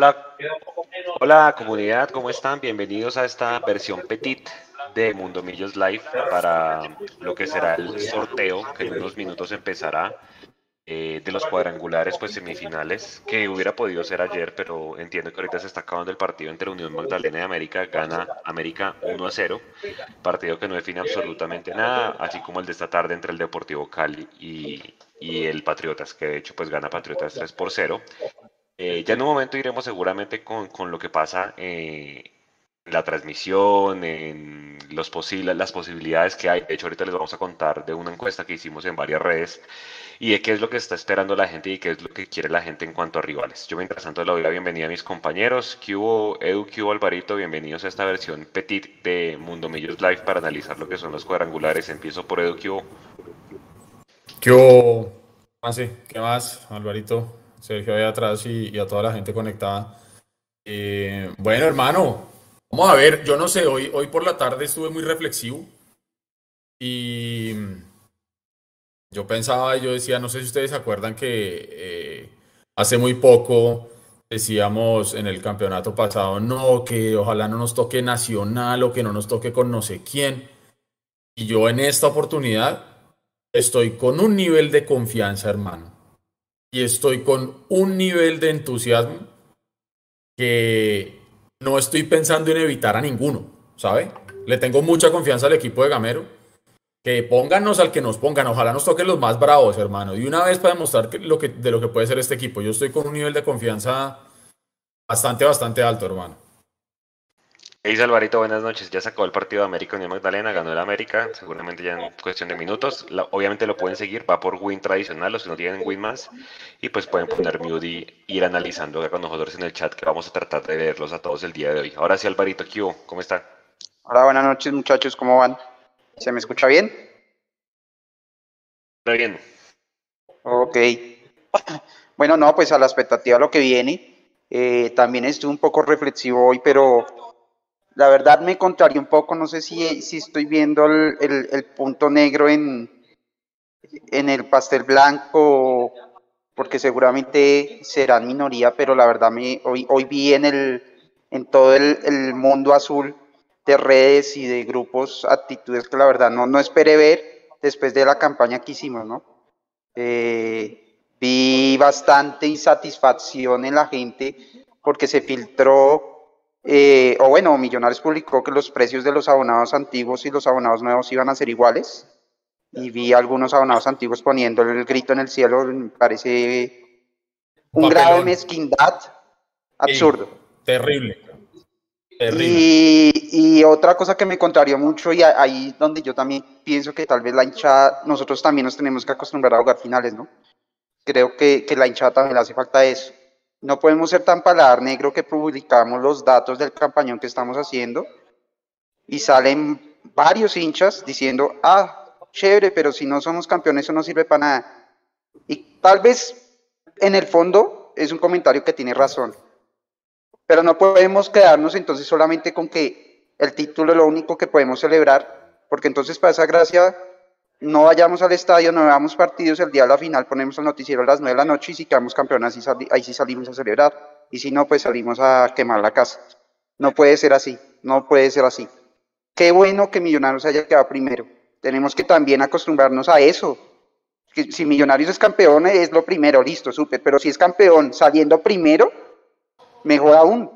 Hola, hola comunidad, ¿cómo están? Bienvenidos a esta versión petit de Mundo Millos Live para lo que será el sorteo que en unos minutos empezará eh, de los cuadrangulares pues semifinales que hubiera podido ser ayer pero entiendo que ahorita se está acabando el partido entre Unión Magdalena y América gana América 1 a 0 partido que no define absolutamente nada así como el de esta tarde entre el Deportivo Cali y, y el Patriotas que de hecho pues gana Patriotas 3 por 0 eh, ya en un momento iremos seguramente con, con lo que pasa eh, la transmisión, en los posibles, las posibilidades que hay. De hecho, ahorita les vamos a contar de una encuesta que hicimos en varias redes y de qué es lo que está esperando la gente y qué es lo que quiere la gente en cuanto a rivales. Yo mientras tanto le doy la bienvenida a mis compañeros. ¿Qué Edu, qué Alvarito? Bienvenidos a esta versión petit de Mundo Millos Live para analizar lo que son los cuadrangulares. Empiezo por Edu, ¿qué hubo? ¿Qué hubo? ¿Qué más, Alvarito? Sergio ahí atrás y, a toda la gente conectada. Eh, bueno, hermano, Vamos a ver, yo no sé, hoy, hoy por la tarde estuve muy reflexivo y yo pensaba, yo decía, no sé si ustedes se acuerdan que eh, hace muy poco decíamos en el campeonato pasado, no, que ojalá no nos toque Nacional o que no nos toque con no sé quién. Y yo en esta oportunidad estoy con un nivel de confianza, hermano. Y estoy con un nivel de entusiasmo que no estoy pensando en evitar a ninguno, ¿sabe? Le tengo mucha confianza al equipo de Gamero. Que pónganos al que nos pongan. Ojalá nos toquen los más bravos, hermano. Y una vez para demostrar lo que, de lo que puede ser este equipo. Yo estoy con un nivel de confianza bastante, bastante alto, hermano. Hey Alvarito, buenas noches. Ya sacó el partido de América Unión Magdalena, ganó el América, seguramente ya en cuestión de minutos. obviamente lo pueden seguir, va por win tradicional, los que no tienen win más. Y pues pueden poner mute y ir analizando con nosotros en el chat, que vamos a tratar de verlos a todos el día de hoy. Ahora sí, Alvarito, ¿qué ¿Cómo está? Hola, buenas noches muchachos, ¿cómo van? ¿Se me escucha bien? Muy bien. Ok. Bueno, no, pues a la expectativa de lo que viene. Eh, también estuve un poco reflexivo hoy, pero la verdad me contraría un poco, no sé si, si estoy viendo el, punto negro en, en el pastel blanco, porque seguramente serán minoría, pero la verdad me, hoy, hoy vi en, el, en todo el, mundo azul de redes y de grupos actitudes que la verdad no, no esperé ver después de la campaña que hicimos, ¿no? Eh, vi bastante insatisfacción en la gente porque se filtró eh, o bueno, Millonarios publicó que los precios de los abonados antiguos y los abonados nuevos iban a ser iguales. Y vi algunos abonados antiguos poniendo el grito en el cielo, me parece un grado de mezquindad absurdo. terrible. Y, y, otra cosa que me contrarió mucho, y ahí donde yo también pienso que tal vez la hinchada, nosotros también nos tenemos que acostumbrar a jugar finales, ¿no? Creo que, que la hinchada también le hace falta eso no podemos ser tan paladar negro que publicamos los datos del campañón que estamos haciendo y salen varios hinchas diciendo, ah, chévere, pero si no somos campeones eso no sirve para nada. Y tal vez en el fondo es un comentario que tiene razón. Pero no podemos quedarnos entonces solamente con que el título es lo único que podemos celebrar, porque entonces para esa gracia no vayamos al estadio, no veamos partidos, el día de la final ponemos el noticiero a las 9 de la noche y si quedamos campeones ahí, sí salimos a celebrar. Y si no, pues salimos a quemar la casa. No puede ser así, no puede ser así. Qué bueno que Millonarios haya quedado primero. Tenemos que también acostumbrarnos a eso. Que si Millonarios es campeón es lo primero, listo, súper. Pero si es campeón saliendo primero, mejor aún.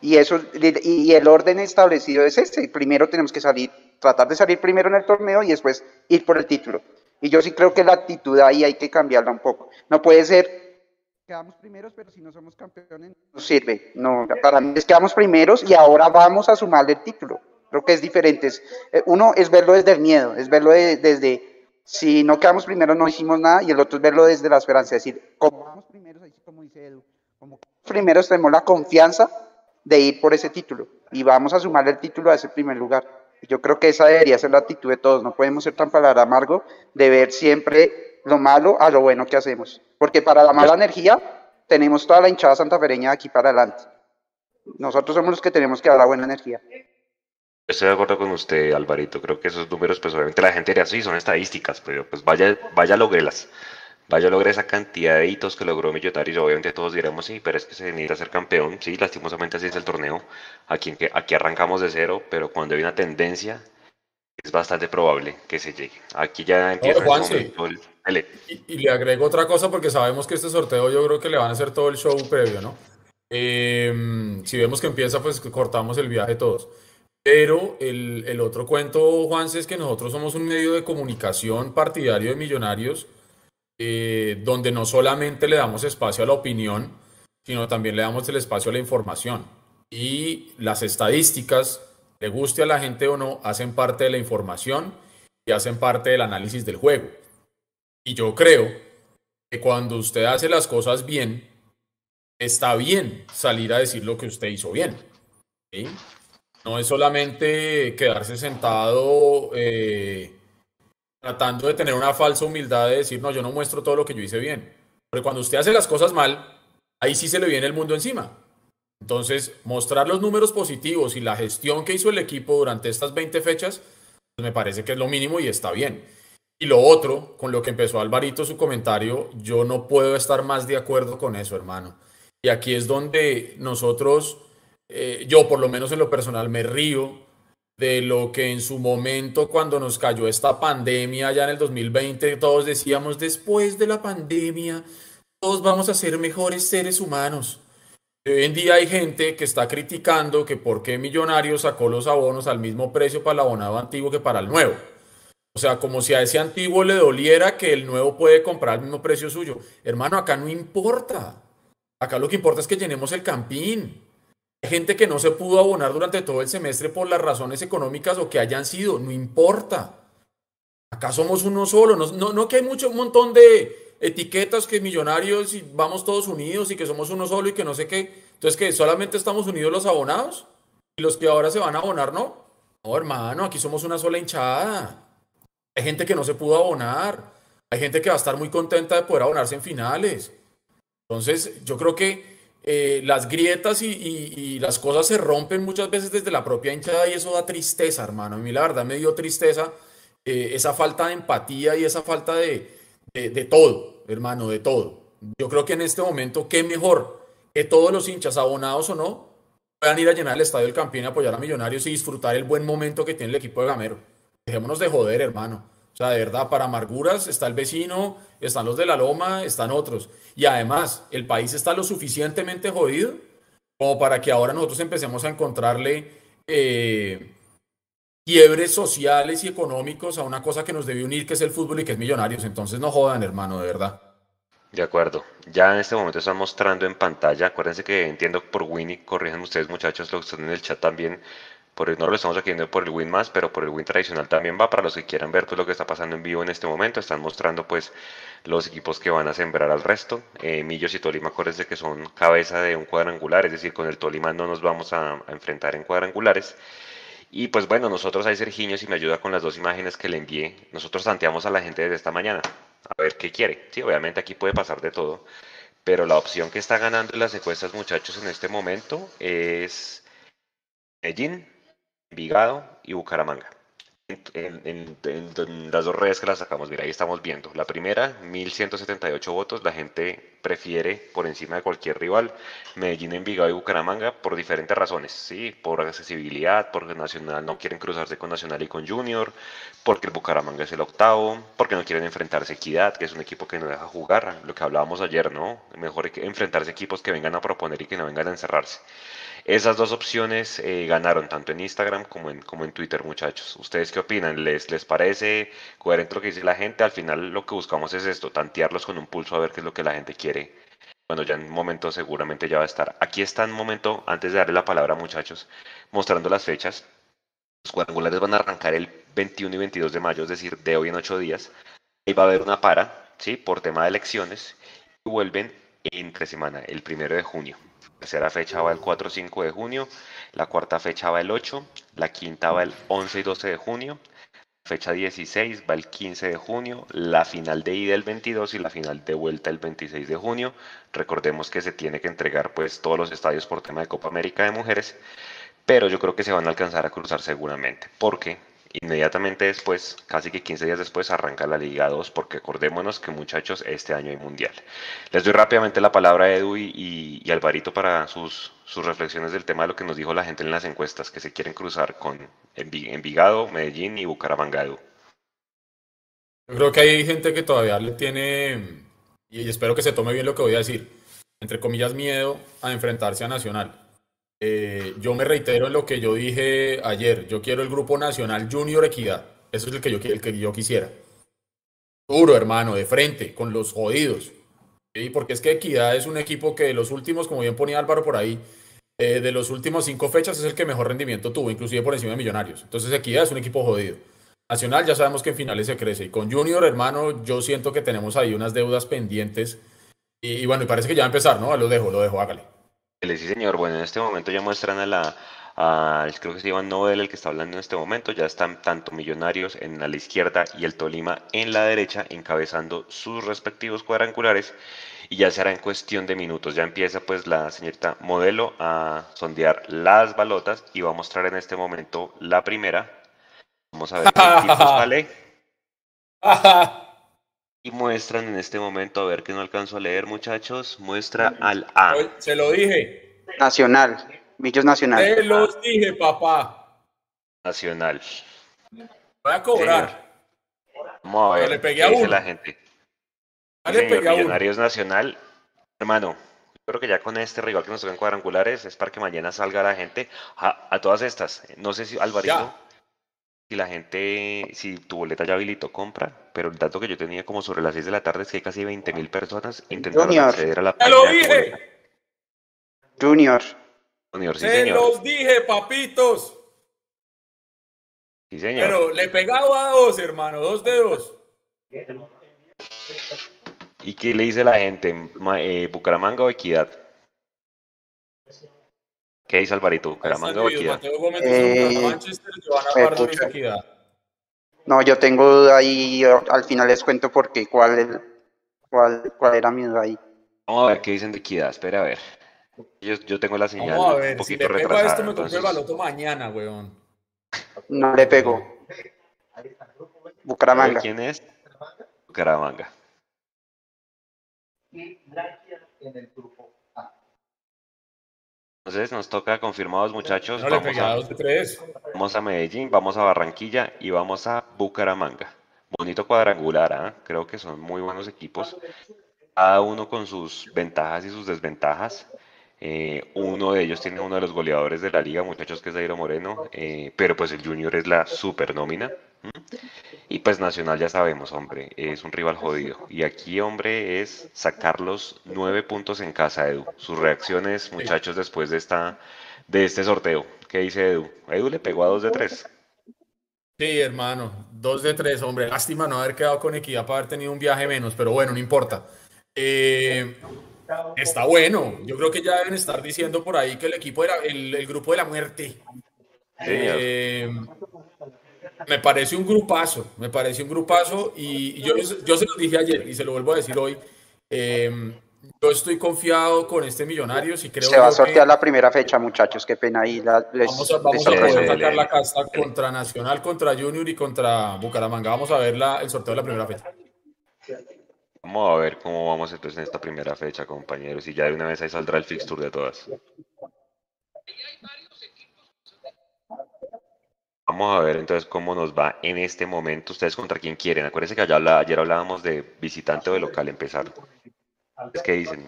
Y, eso, y el orden establecido es este. Primero tenemos que salir tratar de salir primero en el torneo y después ir por el título. Y yo sí creo que la actitud ahí hay que cambiarla un poco. No puede ser quedamos primeros, pero si no somos campeones no sirve. No, para mí es quedamos primeros y ahora vamos a sumarle el título. Creo que es diferente. Eh, uno es verlo desde el miedo, es verlo desde si no quedamos primeros no hicimos nada y el otro es verlo desde la esperanza, es decir, como vamos primeros, como dice Edu, como primeros tenemos la confianza de ir por ese título y vamos a sumarle el título a ese primer lugar. Yo creo que esa debería ser la actitud de todos. No podemos ser tan palabra amargo de ver siempre lo malo a lo bueno que hacemos. Porque para la mala energía tenemos toda la hinchada santafereña de aquí para adelante. Nosotros somos los que tenemos que dar la buena energía. Estoy de acuerdo con usted, Alvarito. Creo que esos números, pues obviamente la gente diría, sí, son estadísticas, pero pues vaya, vaya logrelas. Vaya a lograr esa cantidad de hitos que logró Millonarios, obviamente todos diremos, sí, pero es que se necesita ser campeón, sí, lastimosamente así es el torneo, aquí, aquí arrancamos de cero, pero cuando hay una tendencia, es bastante probable que se llegue. Aquí ya empieza el, y, le agrego otra cosa porque sabemos que este sorteo yo creo que le van a hacer todo el show previo, ¿no? Em, si vemos que empieza, pues cortamos el viaje todos. Pero el, el otro cuento, Juanse, es que nosotros somos un medio de comunicación partidario de millonarios eh, donde no solamente le damos espacio a la opinión, sino también le damos el espacio a la información. Y las estadísticas, le guste a la gente o no, hacen parte de la información y hacen parte del análisis del juego. Y yo creo que cuando usted hace las cosas bien, está bien salir a decir lo que usted hizo bien. No es solamente quedarse sentado eh, tratando de tener una falsa humildad de decir, no, yo no muestro todo lo que yo hice bien. Pero cuando usted hace las cosas mal, ahí sí se le viene el mundo encima. Entonces, mostrar los números positivos y la gestión que hizo el equipo durante estas 20 fechas, pues me parece que es lo mínimo y está bien. Y lo otro, con lo que empezó Alvarito su comentario, yo no puedo estar más de acuerdo con eso, hermano. Y aquí es donde nosotros, eh, yo por lo menos en lo personal, me río de lo que en su momento cuando nos cayó esta pandemia ya en el 2020 todos decíamos después de la pandemia todos vamos a ser mejores seres humanos. Hoy en día hay gente que está criticando que por qué Millonarios sacó los abonos al mismo precio para el abonado antiguo que para el nuevo. O sea, como si a ese antiguo le doliera que el nuevo puede comprar al mismo precio suyo. Hermano, acá no importa. Acá lo que importa es que llenemos el campín gente que no se pudo abonar durante todo el semestre por las razones económicas o que hayan sido, no importa. Acá somos uno solo, no, no, que hay mucho, un montón de etiquetas que millonarios y vamos todos unidos y que somos uno solo y que no sé qué. Entonces, que solamente estamos unidos los abonados y los que ahora se van a abonar, ¿no? No, hermano, aquí somos una sola hinchada. Hay gente que no se pudo abonar. Hay gente que va a estar muy contenta de poder abonarse en finales. Entonces, yo creo que eh, las grietas y, las cosas se rompen muchas veces desde la propia hinchada y eso da tristeza, hermano. A mí la verdad me dio tristeza eh, esa falta de empatía y esa falta de, de, todo, hermano, de todo. Yo creo que en este momento, qué mejor que todos los hinchas, abonados o no, puedan ir a llenar el estadio del Campín, apoyar a Millonarios y disfrutar el buen momento que tiene el equipo de Gamero. Dejémonos de joder, hermano. O sea, de verdad, para amarguras está el vecino, están los de la loma, están otros. Y además, el país está lo suficientemente jodido como para que ahora nosotros empecemos a encontrarle eh, quiebres sociales y económicos a una cosa que nos debe unir, que es el fútbol y que es millonarios. Entonces no jodan, hermano, de verdad. De acuerdo. Ya en este momento están mostrando en pantalla. Acuérdense que entiendo por Winnie, corrijan ustedes muchachos, lo que están en el chat también por no lo estamos adquiriendo por el win más, pero por el win tradicional también va. Para los que quieran ver pues, lo que está pasando en vivo en este momento, están mostrando pues los equipos que van a sembrar al resto. Eh, Millos y Tolima, acuérdense que son cabeza de un cuadrangular, es decir, con el Tolima no nos vamos a, enfrentar en cuadrangulares. Y pues bueno, nosotros ahí Sergiño, si me ayuda con las dos imágenes que le envié, nosotros tanteamos a la gente desde esta mañana, a ver qué quiere. Sí, obviamente aquí puede pasar de todo, pero la opción que está ganando en las encuestas, muchachos, en este momento es Medellín, Vigado y Bucaramanga. En, las dos redes que las sacamos, mira, ahí estamos viendo. La primera, 1178 votos, la gente prefiere por encima de cualquier rival Medellín, Envigado y Bucaramanga por diferentes razones, ¿sí? Por accesibilidad, porque Nacional no quieren cruzarse con Nacional y con Junior, porque el Bucaramanga es el octavo, porque no quieren enfrentarse a Equidad, que es un equipo que no deja jugar, lo que hablábamos ayer, ¿no? Mejor enfrentarse equipos que vengan a proponer y que no vengan a encerrarse. Esas dos opciones eh, ganaron tanto en Instagram como en, como en Twitter, muchachos. ¿Ustedes qué opinan? ¿Les, ¿Les parece coherente lo que dice la gente? Al final lo que buscamos es esto, tantearlos con un pulso a ver qué es lo que la gente quiere. Bueno, ya en un momento seguramente ya va a estar. Aquí está en un momento, antes de darle la palabra, muchachos, mostrando las fechas. Los cuadrangulares van a arrancar el 21 y 22 de mayo, es decir, de hoy en ocho días. Ahí va a haber una para, ¿sí? Por tema de elecciones. Y vuelven entre semana, el primero de junio tercera fecha va el 4 5 de junio, la cuarta fecha va el 8, la quinta va el 11 y 12 de junio, fecha 16 va el 15 de junio, la final de ida el 22 y la final de vuelta el 26 de junio. Recordemos que se tiene que entregar pues todos los estadios por tema de Copa América de Mujeres, pero yo creo que se van a alcanzar a cruzar seguramente, porque inmediatamente después, casi que 15 días después, arranca la Liga 2, porque acordémonos que muchachos, este año hay Mundial. Les doy rápidamente la palabra a Edu y, Alvarito para sus, sus, reflexiones del tema de lo que nos dijo la gente en las encuestas, que se quieren cruzar con Envigado, Medellín y Bucaramanga, Edu. Yo creo que hay gente que todavía le tiene, y espero que se tome bien lo que voy a decir, entre comillas, miedo a enfrentarse a Nacional. Eh, yo me reitero en lo que yo dije ayer. Yo quiero el grupo nacional Junior Equidad. Eso es el que yo, el que yo quisiera. Duro, hermano, de frente, con los jodidos. ¿sí? Porque es que Equidad es un equipo que de los últimos, como bien ponía Álvaro por ahí, eh, de los últimos cinco fechas es el que mejor rendimiento tuvo, inclusive por encima de Millonarios. Entonces Equidad es un equipo jodido. Nacional ya sabemos que en finales se crece. Y con Junior, hermano, yo siento que tenemos ahí unas deudas pendientes. Y, y bueno, y parece que ya va a empezar, ¿no? Lo dejo, lo dejo, hágale. Sí, señor. Bueno, en este momento ya muestran a la, a, creo que se llama Nobel el que está hablando en este momento, ya están tanto Millonarios en la izquierda y el Tolima en la derecha encabezando sus respectivos cuadrangulares y ya será en cuestión de minutos. Ya empieza pues la señorita Modelo a sondear las balotas y va a mostrar en este momento la primera. Vamos a ver qué sale. Y muestran en este momento, a ver que no alcanzo a leer, muchachos, muestra al A. Se lo dije. Nacional, Millos Nacional. Se los dije, papá. Nacional. Voy a cobrar. Vamos a ver le pegué a uno. la gente. le pegué a Millonarios Nacional. Hermano, creo que ya con este rival que nos tocan cuadrangulares es para que mañana salga la gente a, todas estas. No sé si Alvarito si la gente, si tu boleta ya habilitó compra, pero el dato que yo tenía como sobre las 6 de la tarde es que hay casi 20 mil personas intentando acceder a la. ¡Te lo dije! Junior. Junior, sí, Se los dije, papitos. Sí, señor. Pero le pegaba a dos, hermano, dos dedos. ¿Y qué le dice la gente? Eh, ¿Bucaramanga o Equidad? ¿Qué dice Alvarito? ¿Bucaramanga o Equidad? Eh, no, yo tengo ahí, al final les cuento por qué, cuál, cuál, cuál era mi duda ahí. Vamos a ver qué dicen de Equidad, espera a ver. Yo, yo tengo la señal Vamos a ver, un poquito si le pego a esto me compro el baloto mañana, weón. No le pego. Bucaramanga. ¿Quién es? Bucaramanga. En el grupo entonces nos toca confirmados muchachos. vamos, a, vamos a Medellín, vamos a Barranquilla y vamos a Bucaramanga. Bonito cuadrangular, ¿ah? creo que son muy buenos equipos. Cada uno con sus ventajas y sus desventajas. Eh, uno de ellos tiene uno de los goleadores de la liga, muchachos, que es Dairo Moreno, eh, pero pues el Junior es la super nómina. Y pues Nacional ya sabemos, hombre, es un rival jodido. Y aquí, hombre, es sacar los nueve puntos en casa, Edu. Sus reacciones, muchachos, después de, esta, de este sorteo. ¿Qué dice Edu? Edu le pegó a dos de tres. Sí, hermano, dos de tres, hombre. Lástima no haber quedado con equidad para haber tenido un viaje menos, pero bueno, no importa. Eh, está bueno. Yo creo que ya deben estar diciendo por ahí que el equipo era el, grupo de la muerte. Eh, me parece un grupazo, me parece un grupazo y yo, yo se lo dije ayer y se lo vuelvo a decir hoy. Em, yo estoy confiado con este millonario y creo Se va a sortear la primera fecha, muchachos, qué pena ahí. vamos a, vamos a poder sacar la casta contra Nacional, contra Junior y contra Bucaramanga. Vamos a ver la, el sorteo de la primera fecha. Vamos a ver cómo vamos entonces en esta primera fecha, compañeros, y ya de una vez ahí saldrá el fixture de todas. Vamos a ver entonces cómo nos va en este momento. Ustedes contra quién quieren. Acuérdense que ayer hablábamos de visitante o de local empezar. ¿Es que dicen?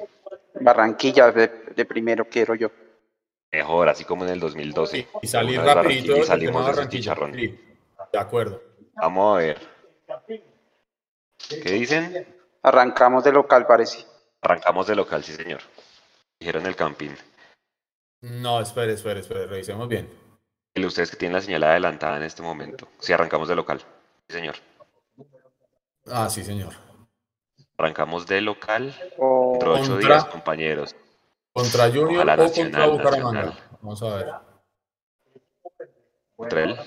Barranquilla de, primero quiero yo. Mejor, así como en el 2012. Y, salir rapidito. Y salimos de chicharrón. de acuerdo. Vamos a ver. ¿Qué dicen? Arrancamos de local, parece. Arrancamos de local, sí, señor. Dijeron el camping. No, espere, espere, espere, revisemos bien ustedes que tienen la señal adelantada en este momento. Si arrancamos de local. Sí, señor. Ah, sí, señor. Arrancamos de local. Dentro de ocho días, compañeros. ¿Contra Junior o contra Bucaramanga? Vamos a ver. Contra él.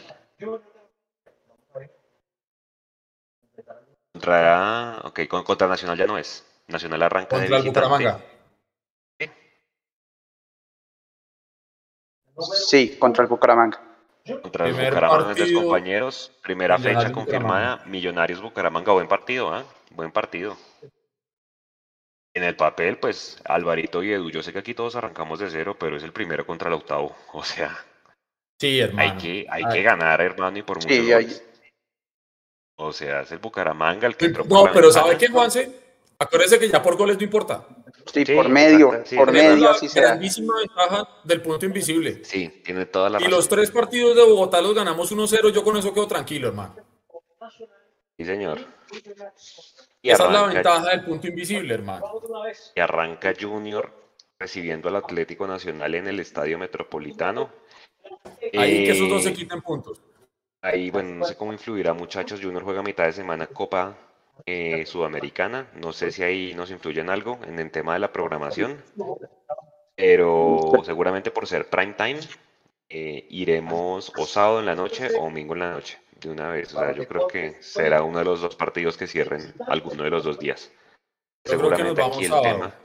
Contra. Ok, contra Nacional ya no es. Nacional arranca contra de visitante. Bucaramanga. Sí, contra el Bucaramanga. Contra los Bucaramanga compañeros, primera fecha confirmada, Millonarios Bucaramanga, buen partido, ¿ah? Buen partido. En el papel, pues, Alvarito y Edu, yo sé que aquí todos arrancamos de cero, pero es el primero contra el octavo. O sea, sí, hermano. hay que, hay que ganar, hermano, y por mucho. O sea, es el Bucaramanga el que No, pero ¿sabe qué, Juanse? Acuérdese que ya por goles no importa. Sí, por medio, por medio, así sea. grandísima ventaja del punto invisible. Sí, tiene toda la Y los tres partidos de Bogotá los ganamos 1-0, yo con eso quedo tranquilo, hermano. Sí, señor. Y Esa es la ventaja del punto invisible, hermano. Y arranca Junior recibiendo al Atlético Nacional en el Estadio Metropolitano. Ahí que esos dos se eh, quiten puntos. Ahí, bueno, no sé cómo influirá, muchachos. Junior juega a mitad de semana Copa eh, Sudamericana. No sé si ahí nos influye en algo en el tema de la programación. Pero seguramente por ser prime time, eh, iremos o sábado en la noche o domingo en la noche de una vez. O sea, yo creo que será uno de los dos partidos que cierren alguno de los dos días. Seguramente aquí el tema.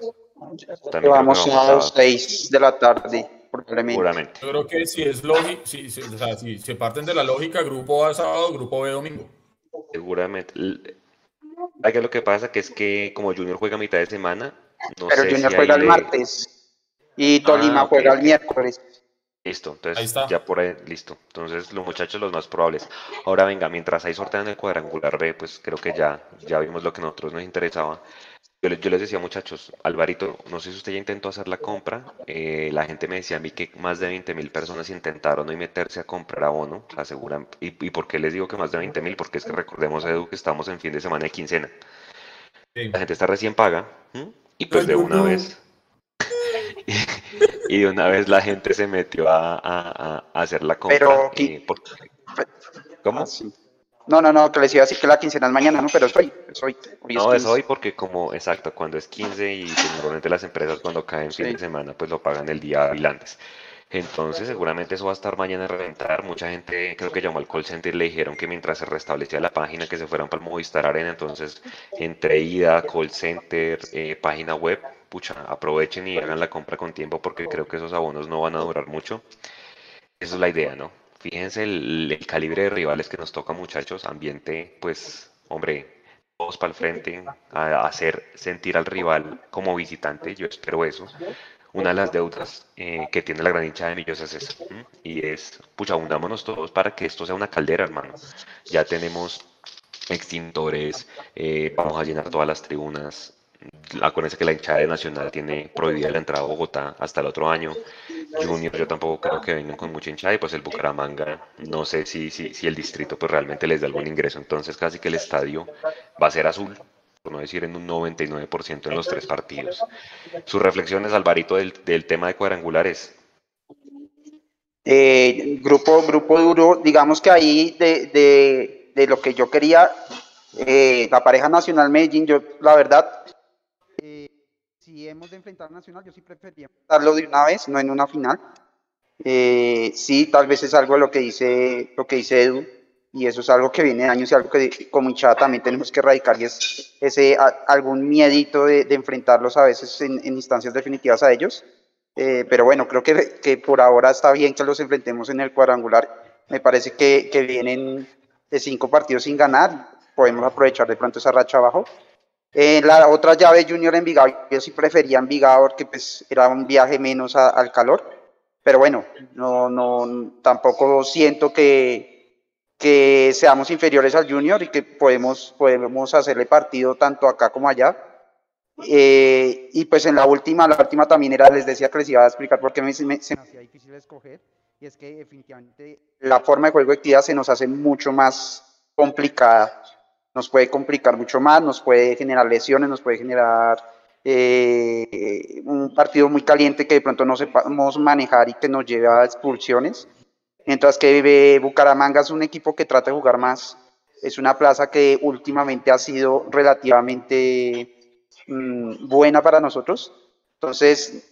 vamos a las 6 de la tarde. Seguramente. Yo creo que si es lógico, si, o sea, si se parten de la lógica, grupo A sábado, grupo B domingo. Seguramente. que lo que pasa que es que como Junior juega a mitad de semana, no Pero Junior juega el martes y Tolima ah, juega el miércoles. Listo, entonces ya por ahí, listo. Entonces los muchachos los más probables. Ahora venga, mientras ahí sortean el cuadrangular B, pues creo que ya, ya vimos lo que a nosotros nos interesaba. Yo, les decía muchachos, Alvarito, no sé si usted ya intentó hacer la compra. Eh, la gente me decía a mí que más de 20 mil personas intentaron hoy meterse a comprar abono, aseguran. ¿Y, y por qué les digo que más de 20 mil? Porque es que recordemos, Edu, que estamos en fin de semana de quincena. La gente está recién paga. Y pues de una vez y de una vez la gente se metió a, hacer la compra. Pero, eh, ¿Cómo? Ah, no, no, no, que les iba a decir que la quincena es mañana, ¿no? Pero es hoy, es hoy. no, es, hoy porque como, exacto, cuando es 15 y normalmente las empresas cuando caen fin de semana, pues lo pagan el día antes. Entonces, seguramente eso va a estar mañana a reventar. Mucha gente creo que llamó al call center y le dijeron que mientras se restablecía la página, que se fueran para el Movistar Arena. Entonces, entre ida, call center, eh, página web, pucha, aprovechen y hagan la compra con tiempo porque creo que esos abonos no van a durar mucho. Esa es la idea, ¿no? Fíjense el, calibre de rivales que nos toca, muchachos. Ambiente, pues, hombre, todos para el frente, a hacer sentir al rival como visitante. Yo espero eso una de las deudas eh, que tiene la gran hincha de Millos es esa. Y es, pucha, unámonos todos para que esto sea una caldera, hermano. Ya tenemos extintores, eh, vamos a llenar todas las tribunas. Acuérdense que la hinchada de Nacional tiene prohibida la entrada a Bogotá hasta el otro año. Junior, yo tampoco creo que vengan con mucha hinchada y pues el Bucaramanga, no sé si, si, si el distrito pues realmente les da algún ingreso. Entonces casi que el estadio va a ser azul por no decir en un 99% en los tres partidos. Sus reflexiones, Alvarito, del, del tema de cuadrangulares. Eh, grupo, grupo duro, digamos que ahí de, de, de lo que yo quería, eh, la pareja Nacional Medellín, yo la verdad, si hemos de enfrentar Nacional, yo sí preferiría darlo de una vez, no en una final. sí, tal vez es algo de lo que dice, lo que dice Edu, y eso es algo que viene de años y algo que como hinchada también tenemos que erradicar y es ese algún miedito de, enfrentarlos a veces en, instancias definitivas a ellos. Eh, pero bueno, creo que, que, por ahora está bien que los enfrentemos en el cuadrangular. Me parece que, que vienen de cinco partidos sin ganar, podemos aprovechar de pronto esa racha abajo. Eh, la otra llave Junior Envigado, yo sí prefería Envigado porque pues era un viaje menos al calor, pero bueno, no, no, tampoco siento que, que seamos inferiores al Junior y que podemos, podemos hacerle partido tanto acá como allá. Eh, y pues en la última, la última también era, les decía que les iba a explicar por qué me, se me hacía difícil escoger, y es que definitivamente la forma de juego de actividad se nos hace mucho más complicada, nos puede complicar mucho más, nos puede generar lesiones, nos puede generar eh, un partido muy caliente que de pronto no sepamos manejar y que nos lleve a expulsiones. Mientras que Bucaramanga es un equipo que trata de jugar más. Es una plaza que últimamente ha sido relativamente mm, buena para nosotros. Entonces,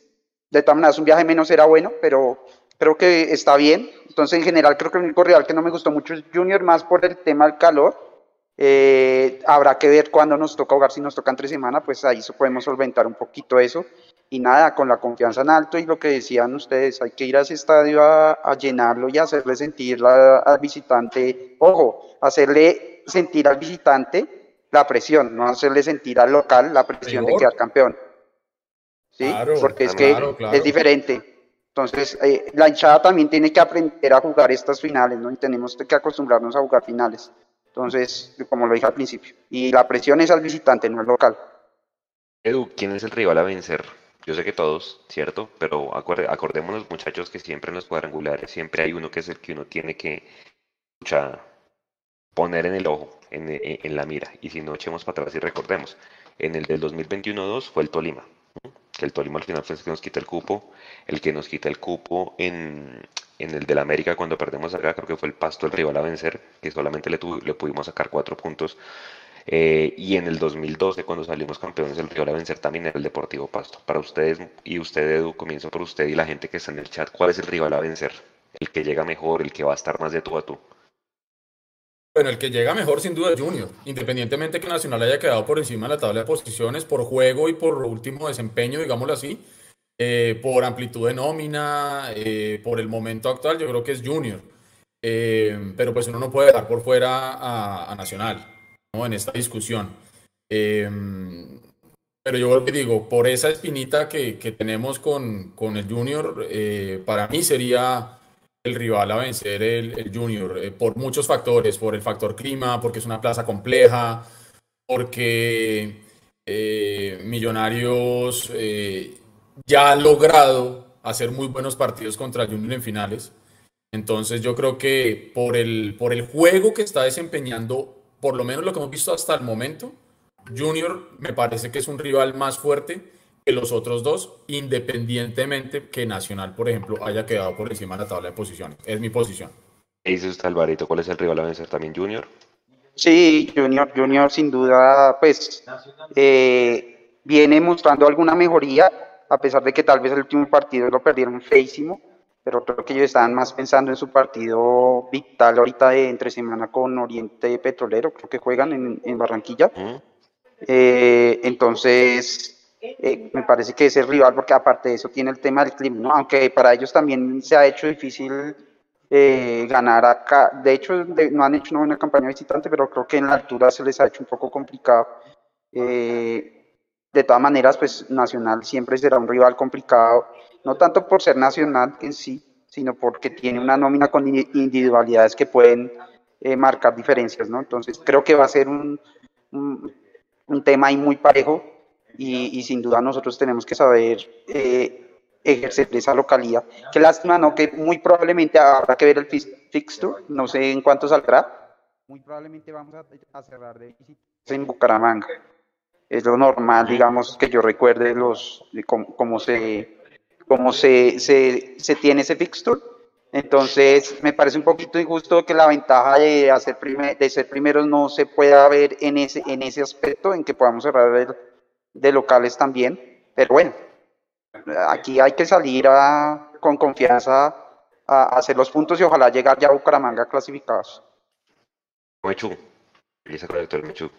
de todas maneras, un viaje menos era bueno, pero creo que está bien. Entonces, en general, creo que el único rival que no me gustó mucho es Junior, más por el tema del calor. Eh, habrá que ver cuándo nos toca jugar, si nos toca entre semana, pues ahí podemos solventar un poquito eso. y nada, con la confianza en alto y lo que decían ustedes, hay que ir a ese estadio a, llenarlo y hacerle sentir al visitante, ojo, hacerle sentir al visitante la presión, no hacerle sentir al local la presión de quedar campeón. ¿Sí? Porque es que es diferente. Entonces, eh, la hinchada también tiene que aprender a jugar estas finales, ¿no? Y tenemos que acostumbrarnos a jugar finales. Entonces, como lo dije al principio. Y la presión es al visitante, no al local. Edu, ¿quién es el rival a vencer? Yo sé que todos, ¿cierto? Pero acordémonos, muchachos, que siempre en los cuadrangulares siempre hay uno que es el que uno tiene que poner en el ojo, en, la mira. Y si no, echemos para atrás y recordemos. En el del 2021-2 fue el Tolima. El Tolima al final fue el que nos quita el cupo. El que nos quita el cupo en, en el del América cuando perdemos acá, creo que fue el Pasto el rival a vencer, que solamente le, le pudimos sacar cuatro puntos. Eh, y en el 2012, cuando salimos campeones, el rival a vencer también era el Deportivo Pasto. Para ustedes y usted, Edu, comienzo por usted y la gente que está en el chat, ¿cuál es el rival a vencer? El que llega mejor, el que va a estar más de tú a tú. Bueno, el que llega mejor sin duda es Junior, independientemente que Nacional haya quedado por encima de la tabla de posiciones por juego y por último desempeño, digámoslo así, eh, por amplitud de nómina, eh, por el momento actual, yo creo que es Junior. pero pues uno no puede dejar por fuera a Nacional en esta discusión. Pero yo digo, por esa espinita que, que tenemos con, con, el Junior, eh, para mí sería el rival a vencer el, Junior, eh, por muchos factores, por el factor clima, porque es una plaza compleja, porque eh, Millonarios ya ha logrado hacer muy buenos partidos contra el Junior en finales. Entonces yo creo que por el, por el juego que está desempeñando por lo menos lo que hemos visto hasta el momento, Junior me parece que es un rival más fuerte que los otros dos, independientemente que Nacional, por ejemplo, haya quedado por encima de la tabla de posiciones. Es mi posición. ¿Qué dice usted, Alvarito? ¿Cuál es el rival a vencer también, Junior? Sí, Junior, Junior sin duda, pues, eh, viene mostrando alguna mejoría, a pesar de que tal vez el último partido lo perdieron feísimo pero creo que ellos estaban más pensando en su partido vital ahorita de entre semana con Oriente Petrolero, creo que juegan en, en Barranquilla. Eh, entonces, eh, me parece que es el rival, porque aparte de eso tiene el tema del clima, ¿no? aunque para ellos también se ha hecho difícil eh, ganar acá. De hecho, no han hecho una buena campaña visitante, pero creo que en la altura se les ha hecho un poco complicado. De todas maneras, pues Nacional siempre será un rival complicado no tanto por ser nacional en sí, sino porque tiene una nómina con individualidades que pueden eh, marcar diferencias, ¿no? Entonces creo que va a ser un, un, tema ahí muy parejo y, sin duda nosotros tenemos que saber eh, ejercer esa localidad. Qué lástima, ¿no? Que muy probablemente habrá que ver el fixture, no sé en cuánto saldrá. Muy probablemente vamos a, cerrar de en Bucaramanga. Es lo normal, digamos, que yo recuerde los, cómo se como se, se, se tiene ese fixture. Entonces, me parece un poquito injusto que la ventaja de, hacer de ser primeros no se pueda ver en ese, en ese aspecto, en que podamos cerrar de locales también. Pero bueno, aquí hay que salir a, con confianza a, hacer los puntos y ojalá llegar ya a Bucaramanga clasificados. Mechu, Mechu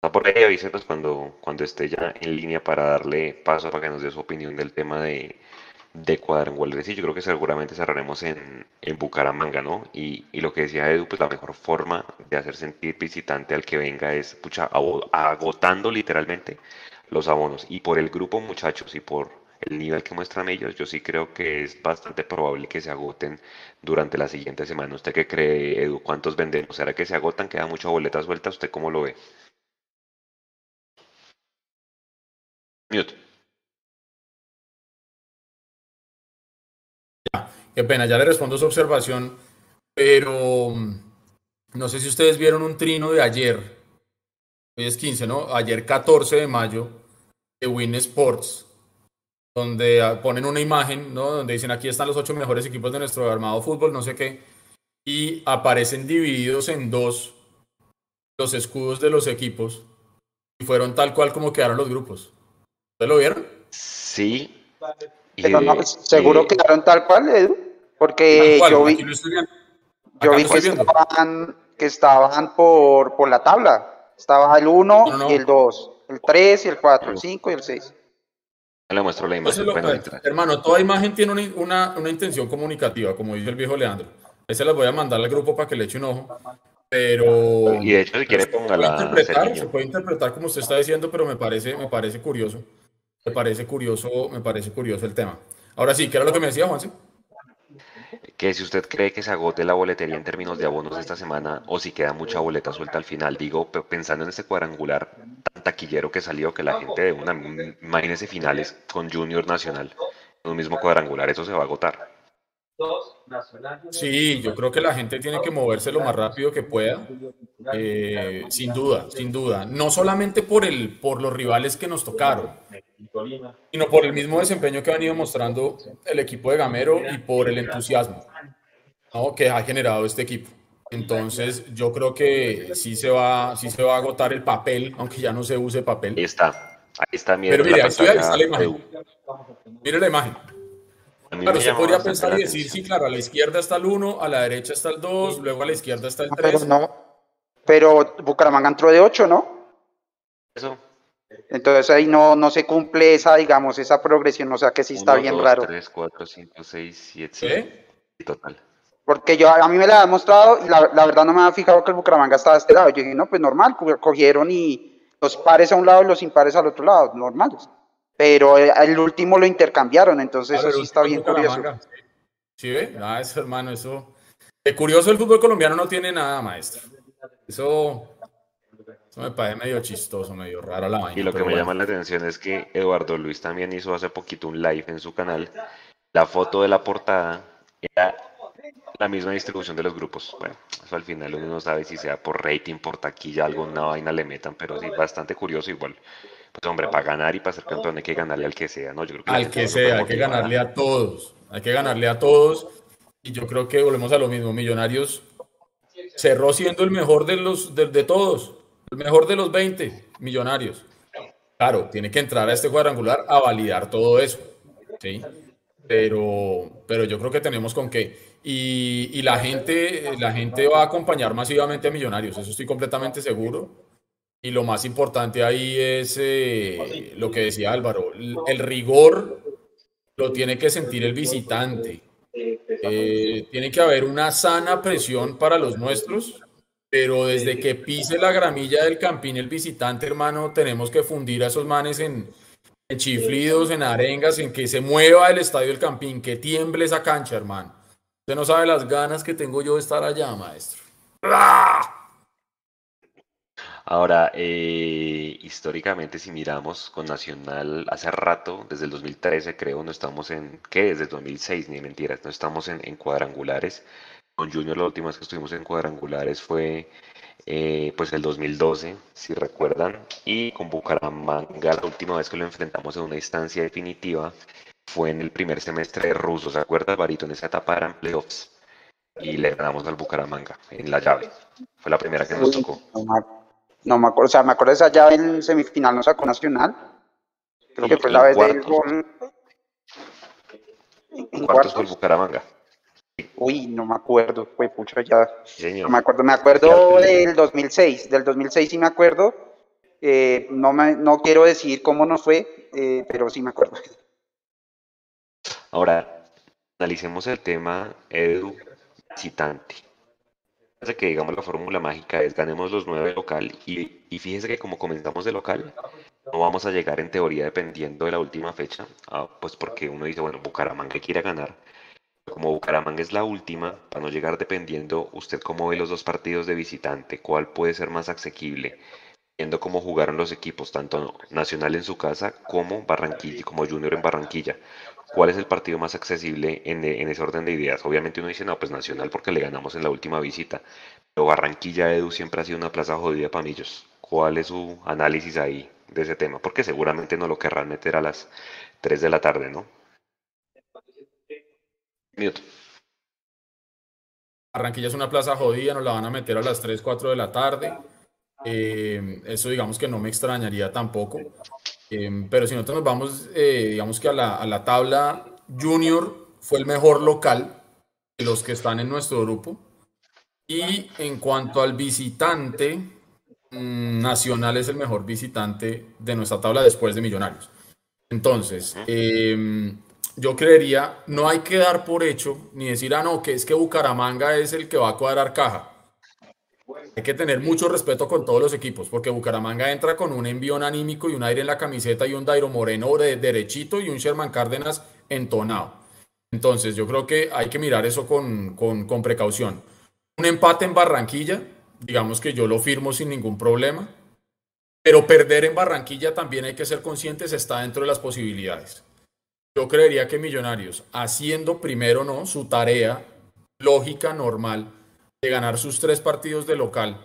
por ahí avísenos cuando, cuando esté ya en línea para darle paso para que nos dé su opinión del tema de, de cuadrangulares y yo creo que seguramente cerraremos en, en Bucaramanga, ¿no? Y, y, lo que decía Edu, pues la mejor forma de hacer sentir visitante al que venga es pucha, agotando literalmente los abonos. Y por el grupo, muchachos, y por el nivel que muestran ellos, yo sí creo que es bastante probable que se agoten durante la siguiente semana. ¿Usted qué cree, Edu? ¿Cuántos vendemos? ¿Será que se agotan? ¿Queda mucha boleta suelta? ¿Usted cómo lo ve? Mute. qué pena, ya le respondo su observación, pero mm, no sé si ustedes vieron un trino de ayer, hoy es 15, ¿no? Ayer 14 de mayo, de Win Sports, donde ah, ponen una imagen, ¿no? Donde dicen aquí están los ocho mejores equipos de nuestro armado fútbol, no sé qué, y aparecen divididos en dos los escudos de los equipos y fueron tal cual como quedaron los grupos. ¿Ustedes lo vieron? Sí. Pues, seguro quedaron tal cual, Edu, porque yo vi, yo vi que, estaban, que estaban, por, por la tabla. Estaba el 1 y el 2, el 3 y el 4, el 5 y el 6. Le muestro la imagen. hermano, toda imagen tiene una, una, intención comunicativa, como dice el viejo Leandro. se las voy a mandar al grupo para que le eche un ojo. Pero. Y de hecho, si quiere, ponga la. Se puede interpretar como usted está diciendo, pero me parece, me parece curioso. Me parece curioso, me parece curioso el tema. Ahora sí, ¿qué era lo que me decía, Juanse? Que si usted cree que se agote la boletería en términos de abonos esta semana o si queda mucha boleta suelta al final, digo, pensando en ese cuadrangular tan taquillero que salió, que la gente de una, imagínese finales con Junior Nacional, en un mismo cuadrangular, eso se va a agotar. Sí, yo creo que la gente tiene que moverse lo más rápido que pueda, eh, sin duda, sin duda. No solamente por, el, por los rivales que nos tocaron, sino por el mismo desempeño que ha venido mostrando el equipo de Gamero y por el entusiasmo que ha generado este equipo. Entonces, yo creo que sí se, va, sí se va a agotar el papel, aunque ya no se use papel. Ahí está, ahí está. Pero mire, ahí está la imagen. Mire la imagen. Claro, se podría pensar y decir, sí, claro, a la izquierda está el 1, a la derecha está el 2, luego a la izquierda está el 3. Pero no, pero Bucaramanga entró de 8, ¿no? Eso. Entonces ahí no, no se cumple esa, digamos, esa progresión, o sea que sí está bien raro. 3, 4, 5, 6, 7, total. Porque yo a mí me la han mostrado y la, verdad no me había fijado que el Bucaramanga estaba de este lado. Yo dije, no, pues normal, cogieron y los pares a un lado y los impares al otro lado, normales pero el último lo intercambiaron, entonces eso sí está bien curioso. ¿Sí ve? Ah, eso, hermano, eso. De curioso el fútbol colombiano no tiene nada, maestro. Eso, eso me parece medio chistoso, medio raro la vaina. Y lo que me llama la atención es que Eduardo Luis también hizo hace poquito un live en su canal. La foto de la portada era la misma distribución de los grupos. Bueno, eso al final uno no sabe si sea por rating, por taquilla, alguna vaina le metan, pero sí, bastante curioso igual. Pues hombre, para ganar y para ser campeón hay que ganarle al que sea, ¿no? Yo creo que al que sea, hay que ganarle a todos. Hay que ganarle a todos. Y yo creo que volvemos a lo mismo. Millonarios cerró siendo el mejor de los de, todos, el mejor de los 20 millonarios. Claro, tiene que entrar a este cuadrangular a validar todo eso. ¿sí? Pero, pero yo creo que tenemos con qué. Y, y, la, gente, la gente va a acompañar masivamente a Millonarios, eso estoy completamente seguro. Y lo más importante ahí es eh, lo que decía Álvaro, el rigor lo tiene que sentir el visitante. Eh, tiene que haber una sana presión para los nuestros, pero desde que pise la gramilla del campín el visitante, hermano, tenemos que fundir a esos manes en, en chiflidos, en arengas, en que se mueva el estadio del campín, que tiemble esa cancha, hermano. Usted no sabe las ganas que tengo yo de estar allá, maestro. Ahora, eh, históricamente, si miramos con Nacional, hace rato, desde el 2013 creo, no estamos en, ¿qué? Desde el 2006, ni mentiras, no estamos en, cuadrangulares. Con Junior la última vez que estuvimos en cuadrangulares fue eh, pues el 2012, si recuerdan, y con Bucaramanga la última vez que lo enfrentamos en una instancia definitiva fue en el primer semestre de ruso, ¿se acuerda, Barito? En esa etapa eran playoffs y le ganamos al Bucaramanga en la llave. Fue la primera que nos tocó. No me acuerdo, o sea, me acuerdo de esa llave en semifinal no sacó Nacional. Creo que fue la vez del gol. En cuartos con Bucaramanga. Uy, no me acuerdo, fue pucho ya. No me acuerdo, me acuerdo del 2006, del 2006 sí me acuerdo. Eh, no, me, no quiero decir cómo nos fue, eh, pero sí me acuerdo. Ahora, analicemos el tema Edu de que digamos la fórmula mágica es ganemos los nueve local y, y fíjese que como comenzamos de local, no vamos a llegar en teoría dependiendo de la última fecha, ah, pues porque uno dice, bueno, Bucaramanga quiere ganar. Como Bucaramanga es la última, para no llegar dependiendo, usted cómo ve los dos partidos de visitante, cuál puede ser más asequible, viendo cómo jugaron los equipos, tanto Nacional en su casa como Barranquilla, como Junior en Barranquilla cuál es el partido más accesible en, ese orden de ideas. Obviamente uno dice, no, pues Nacional porque le ganamos en la última visita, pero Barranquilla Edu siempre ha sido una plaza jodida para millos. ¿Cuál es su análisis ahí de ese tema? Porque seguramente no lo querrán meter a las 3 de la tarde, ¿no? Barranquilla es una plaza jodida, nos la van a meter a las 3, 4 de la tarde. Eh, eso digamos que no me extrañaría tampoco. Em, pero si nosotros nos vamos, eh, digamos que a la, a la, tabla junior fue el mejor local de los que están en nuestro grupo. Y en cuanto al visitante, mm, Nacional es el mejor visitante de nuestra tabla después de Millonarios. Entonces, em, yo creería, no hay que dar por hecho ni decir, ah, no, que es que Bucaramanga es el que va a cuadrar caja. Hay que tener mucho respeto con todos los equipos, porque Bucaramanga entra con un envión anímico y un aire en la camiseta y un Dairo Moreno de derechito y un Sherman Cárdenas entonado. Entonces, yo creo que hay que mirar eso con, con precaución. Un empate en Barranquilla, digamos que yo lo firmo sin ningún problema, pero perder en Barranquilla también hay que ser conscientes, está dentro de las posibilidades. Yo creería que Millonarios, haciendo primero no su tarea lógica, normal, de ganar sus tres partidos de local,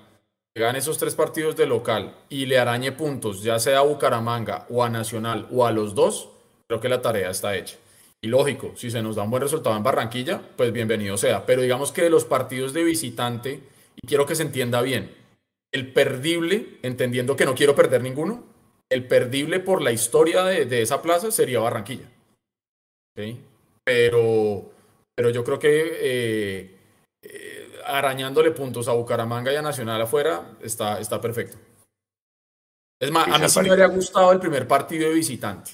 que gane esos tres partidos de local y le arañe puntos, ya sea a Bucaramanga o a Nacional o a los dos, creo que la tarea está hecha. Y lógico, si se nos da un buen resultado en Barranquilla, pues bienvenido sea. Pero digamos que de los partidos de visitante, y quiero que se entienda bien, el perdible, entendiendo que no quiero perder ninguno, el perdible por la historia de, esa plaza sería Barranquilla. Pero, pero yo creo que eh, arañándole puntos a Bucaramanga y a Nacional afuera está, está perfecto. Es más, a mí sí me habría gustado el primer partido de visitante.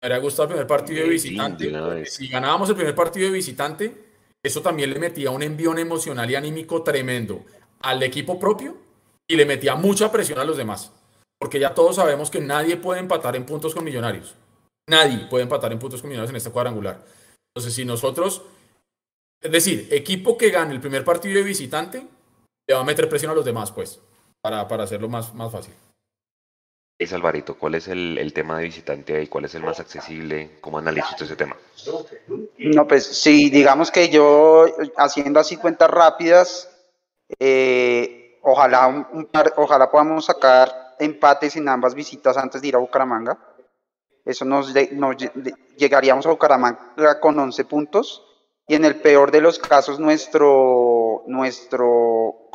Me habría gustado el primer partido de visitante. Si ganábamos el primer partido de visitante, eso también le metía un envión emocional y anímico tremendo al equipo propio y le metía mucha presión a los demás. Porque ya todos sabemos que nadie puede empatar en puntos con Millonarios. Nadie puede empatar en puntos con Millonarios en este cuadrangular. Entonces, si nosotros, es decir, equipo que gane el primer partido de visitante, le va a meter presión a los demás, pues, para, para hacerlo más, más fácil. Es Alvarito, ¿cuál es el, tema de visitante ahí? ¿Cuál es el más accesible? ¿Cómo analizas ese tema? No, pues sí, digamos que yo, haciendo así cuentas rápidas, eh, ojalá, ojalá podamos sacar empates en ambas visitas antes de ir a Bucaramanga. Eso nos, llegaríamos a Bucaramanga con 11 puntos y en el peor de los casos nuestro, nuestro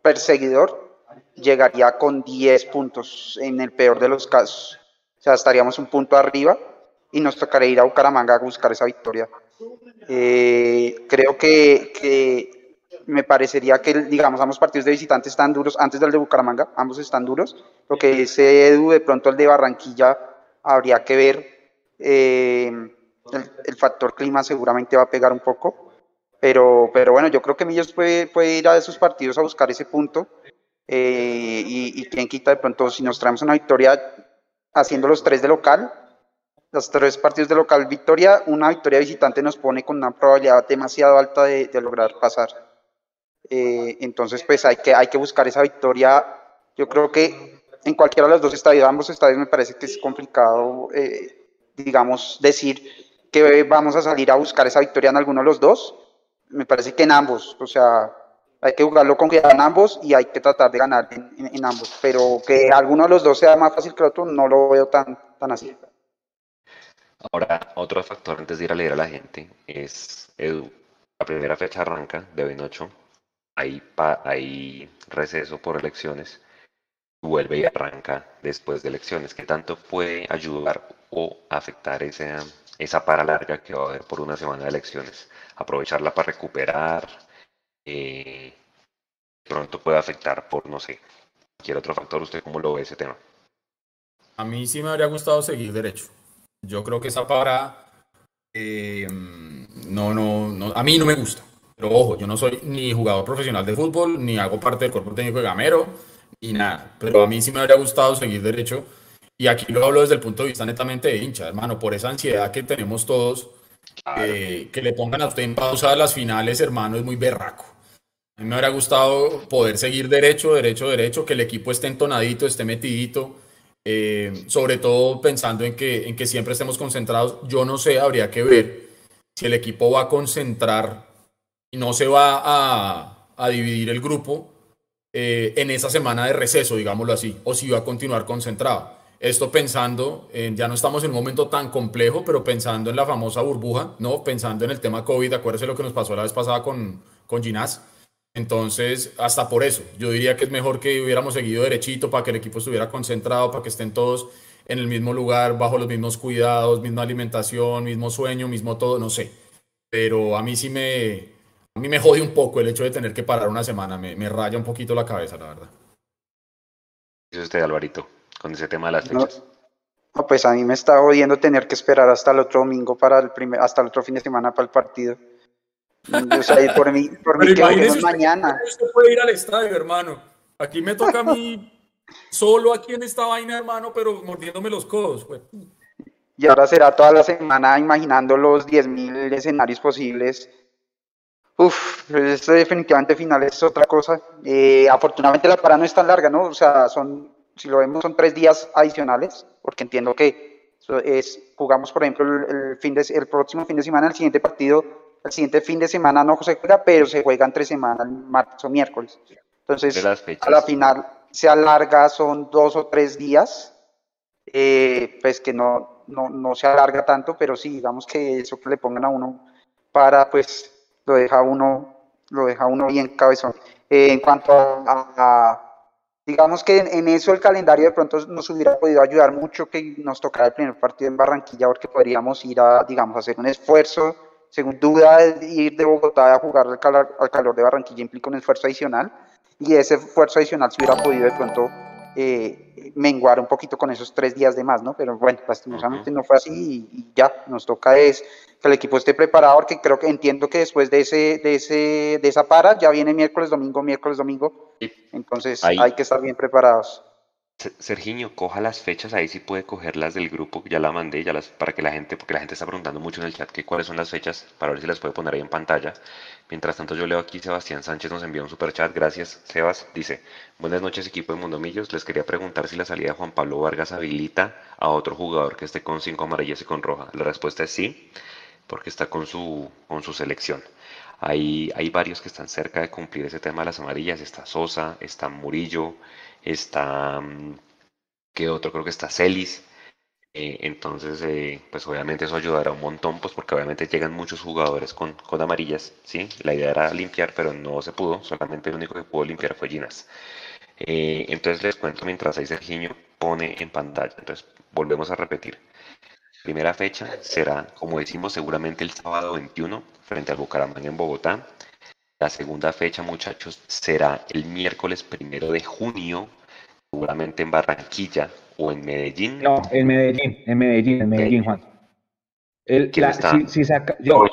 perseguidor llegaría con 10 puntos en el peor de los casos. O sea, estaríamos un punto arriba y nos tocaría ir a Bucaramanga a buscar esa victoria. Eh, creo que, me parecería que, digamos, ambos partidos de visitantes están duros, antes del de Bucaramanga, ambos están duros. Lo que ese Edu, de pronto el de Barranquilla, habría que ver. Eh, el, factor clima seguramente va a pegar un poco. Pero, pero bueno, yo creo que Millos puede, puede ir a esos partidos a buscar ese punto eh, y, y quien quita de pronto si nos traemos una victoria haciendo los tres de local, los tres partidos de local victoria, una victoria visitante nos pone con una probabilidad demasiado alta de, lograr pasar. Eh, entonces, pues hay que, hay que buscar esa victoria. Yo creo que en cualquiera de los dos estadios, ambos estadios me parece que es complicado, eh, digamos, decir que vamos a salir a buscar esa victoria en alguno de los dos. Me parece que en ambos, o sea, hay que jugarlo con cuidado en ambos y hay que tratar de ganar en, ambos. Pero que alguno de los dos sea más fácil que el otro, no lo veo tan, tan así. Ahora, otro factor antes de ir a leer a la gente es, Edu, la primera fecha arranca de 28, hay, hay receso por elecciones, vuelve y arranca después de elecciones. ¿Qué tanto puede ayudar o afectar esa, esa para larga que va a haber por una semana de elecciones? Aprovecharla para recuperar, eh, pronto puede afectar por, no sé, cualquier otro factor. ¿Usted cómo lo ve ese tema? A mí sí me habría gustado seguir derecho. Yo creo que esa para eh, no, no, no, a mí no me gusta. Pero ojo, yo no soy ni jugador profesional de fútbol, ni hago parte del cuerpo técnico de Gamero, ni nada. Pero a mí sí me habría gustado seguir derecho. Y aquí lo hablo desde el punto de vista netamente de hincha, hermano, por esa ansiedad que tenemos todos. Eh, que le pongan a usted en pausa las finales, hermano, es muy berraco. A mí me habría gustado poder seguir derecho, derecho, derecho, que el equipo esté entonadito, esté metidito, eh, sobre todo pensando en que, en que siempre estemos concentrados. Yo no sé, habría que ver si el equipo va a concentrar y no se va a, a dividir el grupo eh, en esa semana de receso, digámoslo así, o si va a continuar concentrado. Esto pensando, en, ya no estamos en un momento tan complejo, pero pensando en la famosa burbuja, ¿no? Pensando en el tema COVID, acuérdese lo que nos pasó la vez pasada con, con Ginás entonces, hasta por eso, yo diría que es mejor que hubiéramos seguido derechito para que el equipo estuviera concentrado, para que estén todos en el mismo lugar, bajo los mismos cuidados, misma alimentación, mismo sueño, mismo todo, no sé. Pero a mí sí me, a mí me jode un poco el hecho de tener que parar una semana, me, me raya un poquito la cabeza, la verdad. ¿Qué es usted, Alvarito, con ese tema de las fechas? pues a mí me está odiando tener que esperar hasta el otro domingo para el primer, hasta el otro fin de semana para el partido. O sea, por mí, por mí que mañana. Usted puede ir al estadio, hermano. Aquí me toca a mí solo aquí en esta vaina, hermano, pero mordiéndome los codos. Pues. Y ahora será toda la semana imaginando los 10.000 escenarios posibles. Uf, esto definitivamente final es otra cosa. Eh, afortunadamente la parada no es tan larga, ¿no? O sea, son, si lo vemos, son tres días adicionales, porque entiendo que es, jugamos, por ejemplo, el, fin de, el próximo fin de semana, el siguiente partido, el siguiente fin de semana no se juega, pero se juega entre semana, martes o miércoles. Entonces, a la final se alarga, son dos o tres días, eh, pues que no, no, no, se alarga tanto, pero sí, digamos que eso que le pongan a uno para, pues, lo deja uno, lo deja uno bien cabezón. Eh, en cuanto a, digamos que en, eso el calendario de pronto nos hubiera podido ayudar mucho que nos tocara el primer partido en Barranquilla, porque podríamos ir a, digamos, hacer un esfuerzo, según duda, ir de Bogotá a jugar al calor, al calor de Barranquilla implica un esfuerzo adicional, y ese esfuerzo adicional se hubiera podido de pronto eh, menguar un poquito con esos tres días de más, ¿no? Pero bueno, lastimosamente no fue así y, ya, nos toca es que el equipo esté preparado, porque creo que entiendo que después de ese, de ese, de esa para ya viene miércoles, domingo, miércoles, domingo, entonces hay que estar bien preparados. Sergiño, coja las fechas, ahí sí puede cogerlas del grupo, ya la mandé, ya las, para que la gente, porque la gente está preguntando mucho en el chat que cuáles son las fechas, para ver si las puede poner ahí en pantalla. Mientras tanto yo leo aquí, Sebastián Sánchez nos envió un super chat, gracias Sebas, dice, buenas noches equipo de Mundomillos, les quería preguntar si la salida de Juan Pablo Vargas habilita a otro jugador que esté con cinco amarillas y con roja. La respuesta es sí, porque está con su, con su selección. Hay, varios que están cerca de cumplir ese tema de las amarillas, está Sosa, está Murillo, está, mm, ¿qué otro? Creo que está Celis. Eh, entonces, eh, pues obviamente eso ayudará un montón, pues porque obviamente llegan muchos jugadores con, con, amarillas, ¿sí? La idea era limpiar, pero no se pudo, solamente el único que pudo limpiar fue Ginas. Eh, entonces les cuento mientras ahí Serginho pone en pantalla. Entonces, volvemos a repetir. Primera fecha será, como decimos, seguramente el sábado 21 frente al Bucaramanga en Bogotá. La segunda fecha, muchachos, será el miércoles primero de junio seguramente en Barranquilla o en Medellín. No, en Medellín, en Medellín, en Medellín, Juan. El, Si, saca, yo,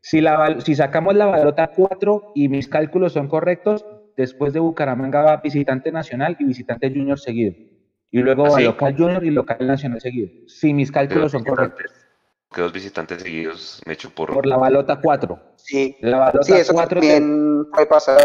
Si, la, si sacamos la balota 4 y mis cálculos son correctos, después de Bucaramanga va visitante nacional y visitante junior seguido. Y luego va ¿Ah, local junior y local nacional seguido. Si mis cálculos son correctos. Que dos visitantes seguidos me echo por... Por la balota 4. Sí, la balota sí eso 4 también puede pasar.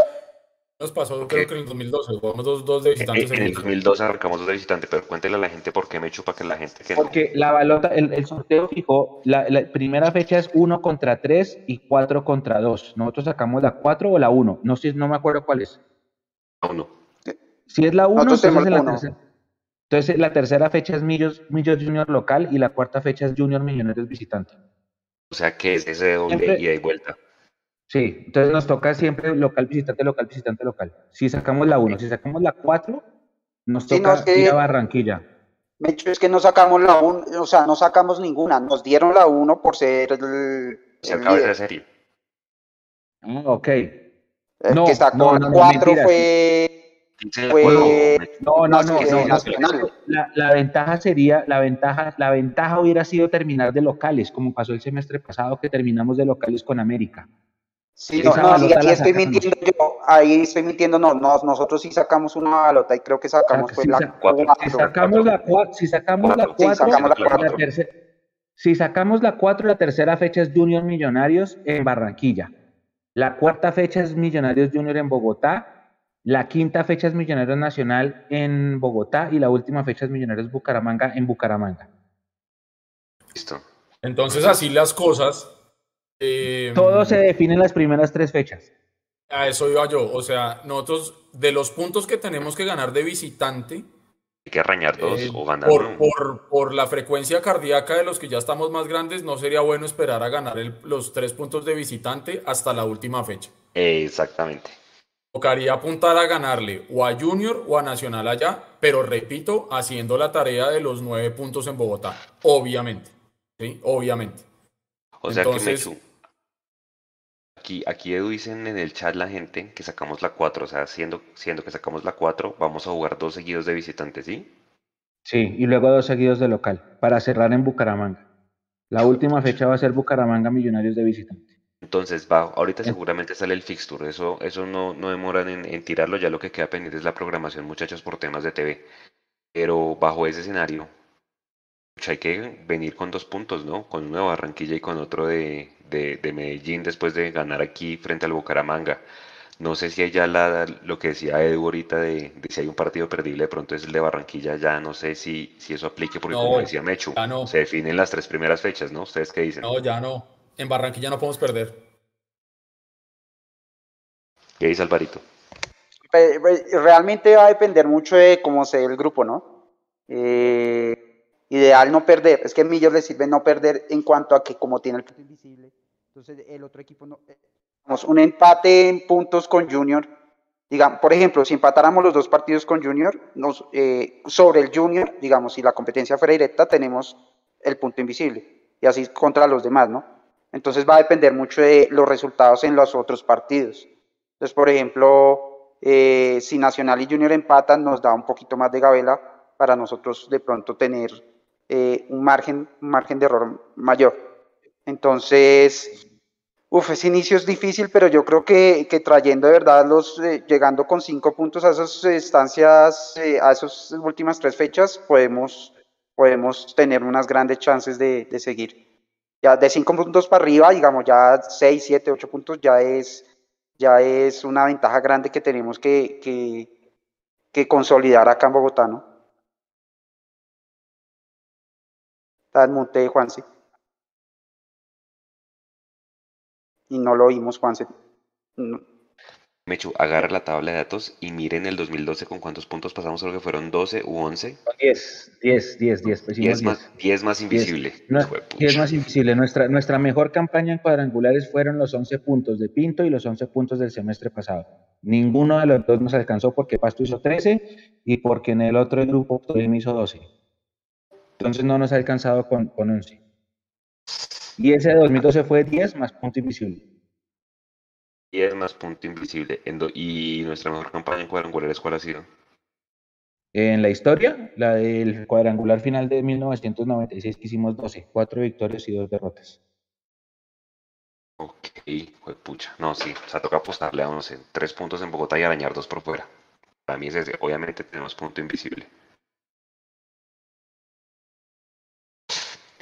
Nos pasó, creo que en el 2012, jugamos dos, dos de visitantes. En, el 2012 arrancamos dos de visitantes, pero cuéntele a la gente por qué me chupa que la gente. Que Porque la balota, el, el sorteo fijó, la, primera fecha es 1 contra 3 y 4 contra 2. Nosotros sacamos la 4 o la 1. No sé, no me acuerdo cuál es. La 1. Si es la 1, entonces, la tercera, entonces la tercera fecha es Millos, Millos Junior local y la cuarta fecha es Junior Millonarios visitante. O sea que es ese doble ida y vuelta. Sí, entonces nos toca siempre local, visitante, local, visitante, local. Si sacamos la 1, si sacamos la 4, nos toca ir a Barranquilla. De hecho, es que no sacamos la 1, o sea, no sacamos ninguna. Nos dieron la 1 por ser el. Se acaba de serie. Ah, ok. El no, que sacó la 4 fue. No, no, no, la, la, ventaja sería, la ventaja, la ventaja hubiera sido terminar de locales, como pasó el semestre pasado que terminamos de locales con América. Sí, no, no, aquí estoy mintiendo yo, ahí estoy mintiendo, no, nosotros sí sacamos una balota y creo que sacamos pues, la 4. Si sacamos la 4, si sacamos la 4, si sacamos la 4, la tercera fecha es Junior Millonarios en Barranquilla. La cuarta fecha es Millonarios Junior en Bogotá. La quinta fecha es Millonarios Nacional en Bogotá y la última fecha es Millonarios Bucaramanga en Bucaramanga. Listo. Entonces así las cosas, eh, Todo se define en las primeras tres fechas. A eso iba yo. O sea, nosotros, de los puntos que tenemos que ganar de visitante. Hay que arañar dos eh, o ganar por, por, por, la frecuencia cardíaca de los que ya estamos más grandes, no sería bueno esperar a ganar los tres puntos de visitante hasta la última fecha. Exactamente. Tocaría apuntar a ganarle o a Junior o a Nacional allá, pero repito, haciendo la tarea de los nueve puntos en Bogotá. Obviamente. ¿sí? Obviamente. O sea que me, Aquí, aquí Edu dicen en el chat la gente que sacamos la 4, o sea, siendo, siendo que sacamos la 4, vamos a jugar dos seguidos de visitantes, ¿sí? Sí, y luego dos seguidos de local, para cerrar en Bucaramanga. La última fecha va a ser Bucaramanga Millonarios de visitante. Entonces, va, ahorita seguramente sale el fixture, eso, eso no, no demoran en, tirarlo, ya lo que queda pendiente es la programación, muchachos, por temas de TV. Pero bajo ese escenario, hay que venir con dos puntos, ¿no? Con uno de Barranquilla y con otro de, de Medellín después de ganar aquí frente al Bucaramanga. No sé si hay ya la, lo que decía Edu ahorita de, si hay un partido perdible, de pronto es el de Barranquilla, ya no sé si, si eso aplique, porque como decía Mechu, se definen las tres primeras fechas, ¿no? ¿Ustedes qué dicen? No, ya no. En Barranquilla no podemos perder. ¿Qué dice Alvarito? Realmente va a depender mucho de cómo sea el grupo, ¿no? Eh, ideal no perder. Es que a Millos le sirve no perder en cuanto a que como tiene el punto invisible, entonces el otro equipo no, un empate en puntos con Junior, digamos, por ejemplo, si empatáramos los dos partidos con Junior, nos, eh, sobre el Junior, digamos, si la competencia fuera directa, tenemos el punto invisible, y así contra los demás, ¿no? Entonces va a depender mucho de los resultados en los otros partidos. Entonces, por ejemplo, eh, si Nacional y Junior empatan, nos da un poquito más de gabela para nosotros de pronto tener eh, un, margen, un margen de error mayor. Entonces, Uf, ese inicio es difícil, pero yo creo que, trayendo de verdad los, eh, llegando con cinco puntos a esas estancias, a esas últimas tres fechas, podemos, podemos tener unas grandes chances de, seguir. Ya de cinco puntos para arriba, digamos ya seis, siete, ocho puntos, ya es, ya es una ventaja grande que tenemos que, que, que consolidar acá en Bogotá, ¿no? Está el monte de Juanse. y no lo oímos, Juanse. Mechu, agarra la tabla de datos y miren el 2012 con cuántos puntos pasamos, creo que fueron 12 u 11. 10, 10, 10, 10. 10, más, 10 más invisible. 10, más invisible. Nuestra, nuestra mejor campaña en cuadrangulares fueron los 11 puntos de Pinto y los 11 puntos del semestre pasado. Ninguno de los dos nos alcanzó porque Pasto hizo 13 y porque en el otro grupo Tolima hizo 12. Entonces no nos ha alcanzado con, con 11. Y ese de 2012 fue 10 más punto invisible. 10 más punto invisible. ¿Y nuestra mejor campaña en cuadrangulares cuál ha sido? En la historia, la del cuadrangular final de 1996 que hicimos 12, 4 victorias y 2 derrotas. Ok, fue pucha. No, sí, o sea, toca apostarle a 11. 3 puntos en Bogotá y arañar 2 por fuera. Para mí es ese. Obviamente tenemos punto invisible.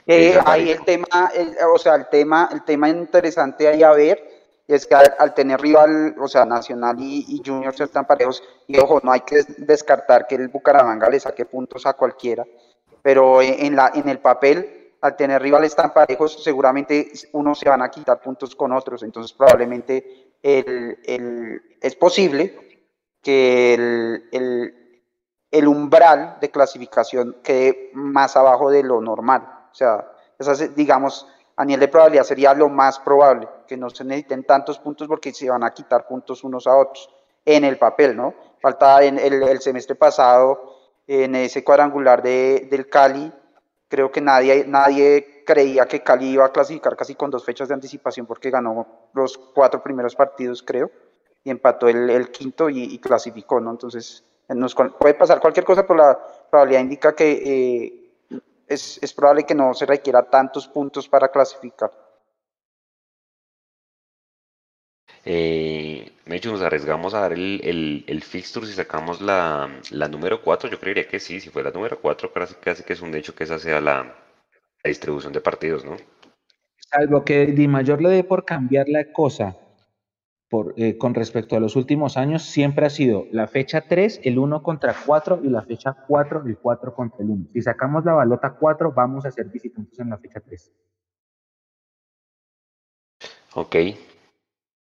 Eh, ahí el tema, o sea, el tema, el tema interesante ahí a ver es que al, tener rival, o sea, Nacional y, Junior ser tan parejos, y ojo, no hay que descartar que el Bucaramanga le saque puntos a cualquiera, pero en, el papel, al tener rivales tan parejos, seguramente unos se van a quitar puntos con otros, entonces probablemente es posible que el, umbral de clasificación quede más abajo de lo normal. O sea, digamos, a nivel de probabilidad sería lo más probable, que no se necesiten tantos puntos porque se van a quitar puntos unos a otros en el papel, ¿no? Falta en el, semestre pasado, en ese cuadrangular de, del Cali, creo que nadie, nadie creía que Cali iba a clasificar casi con dos fechas de anticipación porque ganó los cuatro primeros partidos, creo, y empató el, quinto y, clasificó, ¿no? Entonces, nos puede pasar cualquier cosa, pero la probabilidad indica que eh, es, es probable que no se requiera tantos puntos para clasificar. Eh, hecho, nos arriesgamos a dar el, el, el fixture si sacamos la, la, número 4. Yo creería que sí, si fue la número 4, casi, casi que es un hecho que esa sea la, la distribución de partidos, ¿no? Salvo que Di Mayor le dé por cambiar la cosa eh, con respecto a los últimos años siempre ha sido la fecha 3, el 1 contra 4 y la fecha 4, el 4 contra el 1. Si sacamos la balota 4, vamos a ser visitantes en la fecha 3. Ok.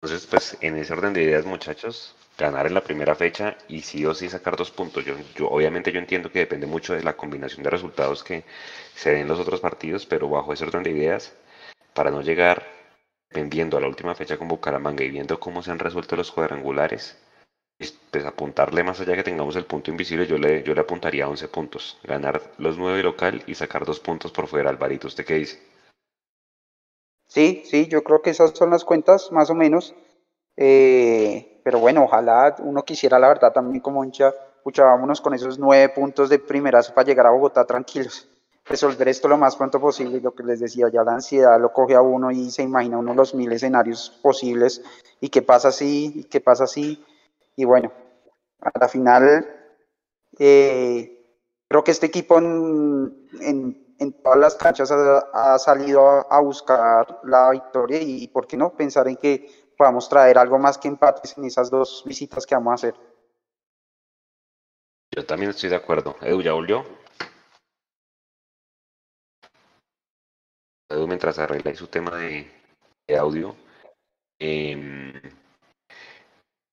Entonces, pues en ese orden de ideas, muchachos, ganar en la primera fecha y sí o sí sacar dos puntos. Yo, yo, obviamente yo entiendo que depende mucho de la combinación de resultados que se den en los otros partidos, pero bajo ese orden de ideas, para no llegar Vendiendo a la última fecha con Bucaramanga y viendo cómo se han resuelto los cuadrangulares, pues apuntarle más allá que tengamos el punto invisible, yo le, yo le apuntaría a 11 puntos. Ganar los 9 local y sacar dos puntos por fuera. Alvarito, ¿usted qué dice? Sí, sí, yo creo que esas son las cuentas, más o menos. Eh, pero bueno, ojalá uno quisiera, la verdad, también como hincha, pucha, vámonos con esos nueve puntos de primerazo para llegar a Bogotá tranquilos. Resolver esto lo más pronto posible, lo que les decía, ya la ansiedad lo coge a uno y se imagina uno los mil escenarios posibles y qué pasa así, y qué pasa así. Y bueno, a la final, eh, creo que este equipo en, todas las canchas ha, salido a, buscar la victoria y, por qué no pensar en que podamos traer algo más que empates en esas dos visitas que vamos a hacer. Yo también estoy de acuerdo. Edu, ¿ya volvió? Mientras arregla su tema de, audio. Eh,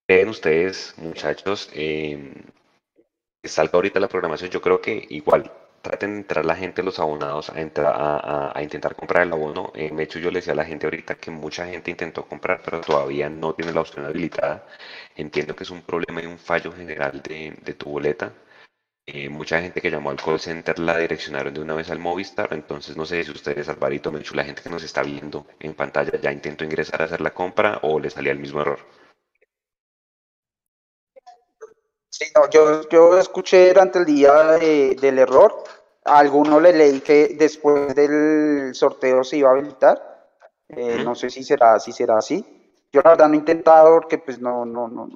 ¿Creen ustedes, muchachos, eh, ahorita la programación? Yo creo que igual traten de entrar la gente, los abonados, a, entrar, a, intentar comprar el abono. Eh, de hecho, yo le decía a la gente ahorita que mucha gente intentó comprar, pero todavía no tiene la opción habilitada. Entiendo que es un problema y un fallo general de, tu boleta. Eh, mucha gente que llamó al call center la direccionaron de una vez al Movistar, entonces no sé si ustedes, Alvarito, Menchu, la gente que nos está viendo en pantalla ya intentó ingresar a hacer la compra o le salía el mismo error. Sí, no, yo, yo escuché durante el día del error, a alguno le leí que después del sorteo se iba a habilitar, eh, no sé si será, si será así. Yo la verdad no he intentado porque pues no, no, no,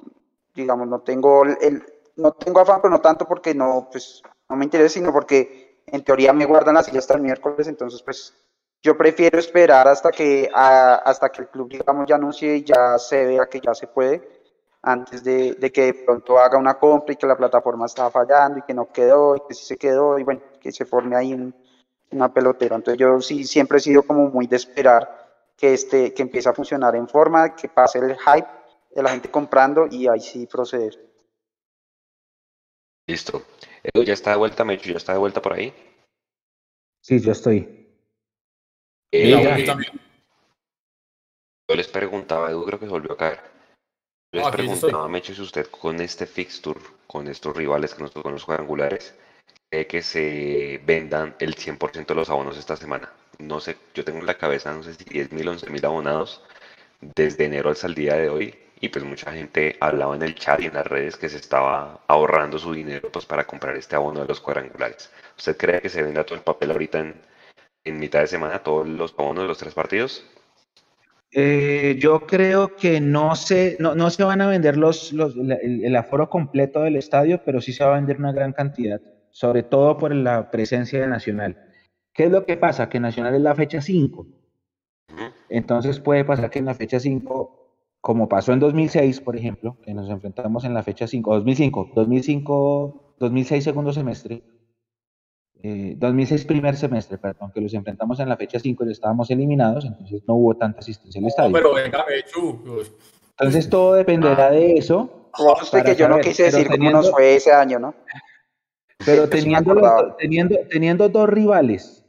digamos, no tengo el, no tengo afán, pero no tanto porque no, pues, no me interesa, sino porque en teoría me guardan así hasta el miércoles, entonces pues yo prefiero esperar hasta que, hasta que el club, digamos, ya anuncie y ya se vea que ya se puede antes de, que de pronto haga una compra y que la plataforma estaba fallando y que no quedó y que sí se quedó y bueno, que se forme ahí una pelotera. Entonces yo sí siempre he sido como muy de esperar que, este, que empiece a funcionar en forma, que pase el hype de la gente comprando y ahí sí proceder. Listo. Edu, ¿ya está de vuelta, Mecho? ¿Ya está de vuelta por ahí? Sí, yo estoy. Eh, yo les preguntaba, Edu creo que se volvió a caer. Les preguntaba, Mecho, si usted con este fixture, con estos rivales que nos con los cuadrangulares, cree que se vendan el 100% de los abonos esta semana. No sé, yo tengo en la cabeza, no sé si 10 mil, 11 mil abonados desde enero hasta el día de hoy. Y pues mucha gente hablaba en el chat y en las redes que se estaba ahorrando su dinero pues para comprar este abono de los cuadrangulares. ¿Usted cree que se venda todo el papel ahorita en, en mitad de semana, todos los abonos de los tres partidos? Eh, yo creo que no se, no, se van a vender los, el, aforo completo del estadio, pero sí se va a vender una gran cantidad, sobre todo por la presencia de Nacional. ¿Qué es lo que pasa? Que Nacional es la fecha 5. Entonces puede pasar que en la fecha 5, como pasó en 2006, por ejemplo, que nos enfrentamos en la fecha 5, 2005, 2005, 2006 segundo semestre, 2006 eh, primer semestre, perdón, que los enfrentamos en la fecha 5 y estábamos eliminados, entonces no hubo tanta asistencia al estadio. pero venga, Entonces todo dependerá de eso. Usted que yo no quise decir cómo nos fue ese año, ¿no? Pero teniendo, teniendo, teniendo dos rivales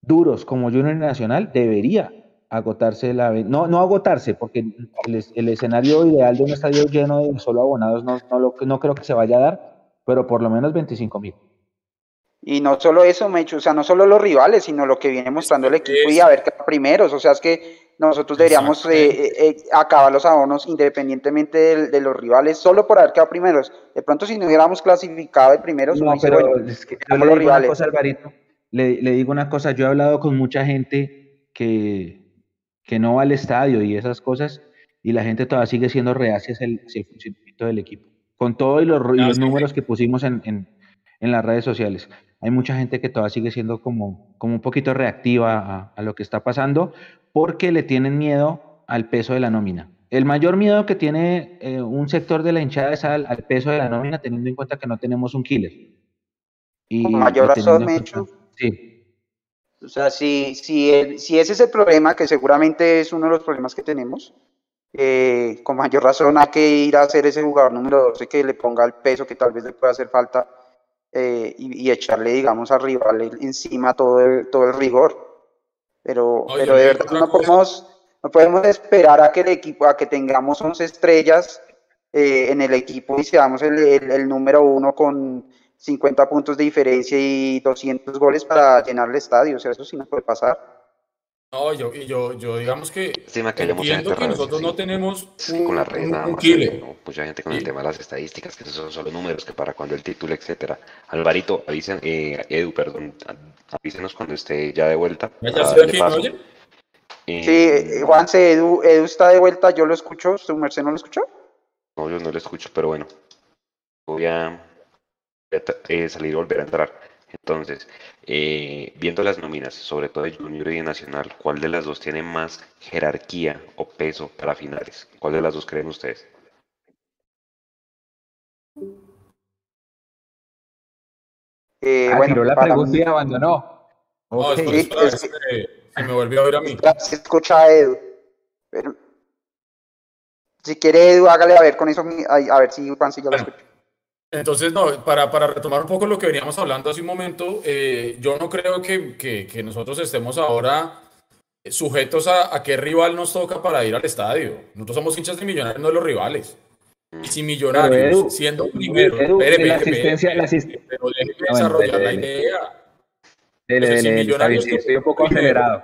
duros como Junior Nacional, debería agotarse la... No, no agotarse, porque el, escenario ideal de un estadio lleno de solo abonados no, no, lo, no creo que se vaya a dar, pero por lo menos 25 mil. Y no solo eso, Mecho, o sea, no solo los rivales, sino lo que viene mostrando el equipo y a ver qué primeros. O sea, es que nosotros deberíamos eh, eh, eh, acabar los abonos independientemente de, los rivales, solo por haber quedado primeros. De pronto, si no hubiéramos clasificado de primeros, no, pero es que le, digo Una cosa, Alvarito, le, digo una cosa, yo he hablado con mucha gente que, que no va al estadio y esas cosas, y la gente todavía sigue siendo reacia hacia el, funcionamiento del equipo. Con todos los, los números que pusimos en, en, en las redes sociales hay mucha gente que todavía sigue siendo como, como un poquito reactiva a, lo que está pasando porque le tienen miedo al peso de la nómina. El mayor miedo que tiene eh, un sector de la hinchada es al, peso de la nómina, teniendo en cuenta que no tenemos un killer. Y, con mayor razón, Mecho. Sí. O sea, si, si, si ese es el problema, que seguramente es uno de los problemas que tenemos, eh, con mayor razón hay que ir a hacer ese jugador número 12 que le ponga el peso que tal vez le pueda hacer falta eh, y, echarle, digamos, al rival encima todo el, todo el rigor. Pero, pero de verdad no podemos, no podemos esperar a que el equipo, a que tengamos 11 estrellas eh, en el equipo y seamos el, el, número uno con 50 puntos de diferencia y 200 goles para llenar el estadio. O sea, eso sí no puede pasar. No, yo, yo, yo digamos que, que entiendo que nosotros no tenemos un, con la red nada más, mucha gente con el tema de las estadísticas, que son solo números, que para cuando el título, etcétera. Alvarito, avisen, eh, Edu, perdón, avísenos cuando esté ya de vuelta. ¿Ya estoy aquí, eh, sí, Juanse, Edu, Edu está de vuelta, yo lo escucho, ¿su merced no lo escuchó? No, yo no lo escucho, pero bueno, voy a, eh, salir y volver a entrar. Entonces, eh, viendo las nóminas, sobre todo de Junior y de Nacional, ¿cuál de las dos tiene más jerarquía o peso para finales? ¿Cuál de las dos creen ustedes? Eh, ah, bueno, la pregunta y abandonó. No, okay. se me volvió a oír a mí. Se escucha a Edu. si quiere Edu, hágale a ver con eso, a, ver si Juan si yo lo escucho. Entonces, no, para, para, retomar un poco lo que veníamos hablando hace un momento, eh, yo no creo que, que, nosotros estemos ahora sujetos a, a, qué rival nos toca para ir al estadio. Nosotros somos hinchas de millonarios, no de los rivales. Y si millonarios, siendo primero, la asistencia, la asistencia. pero déjeme desarrollar la idea. Dele, si millonarios, estoy un poco acelerado.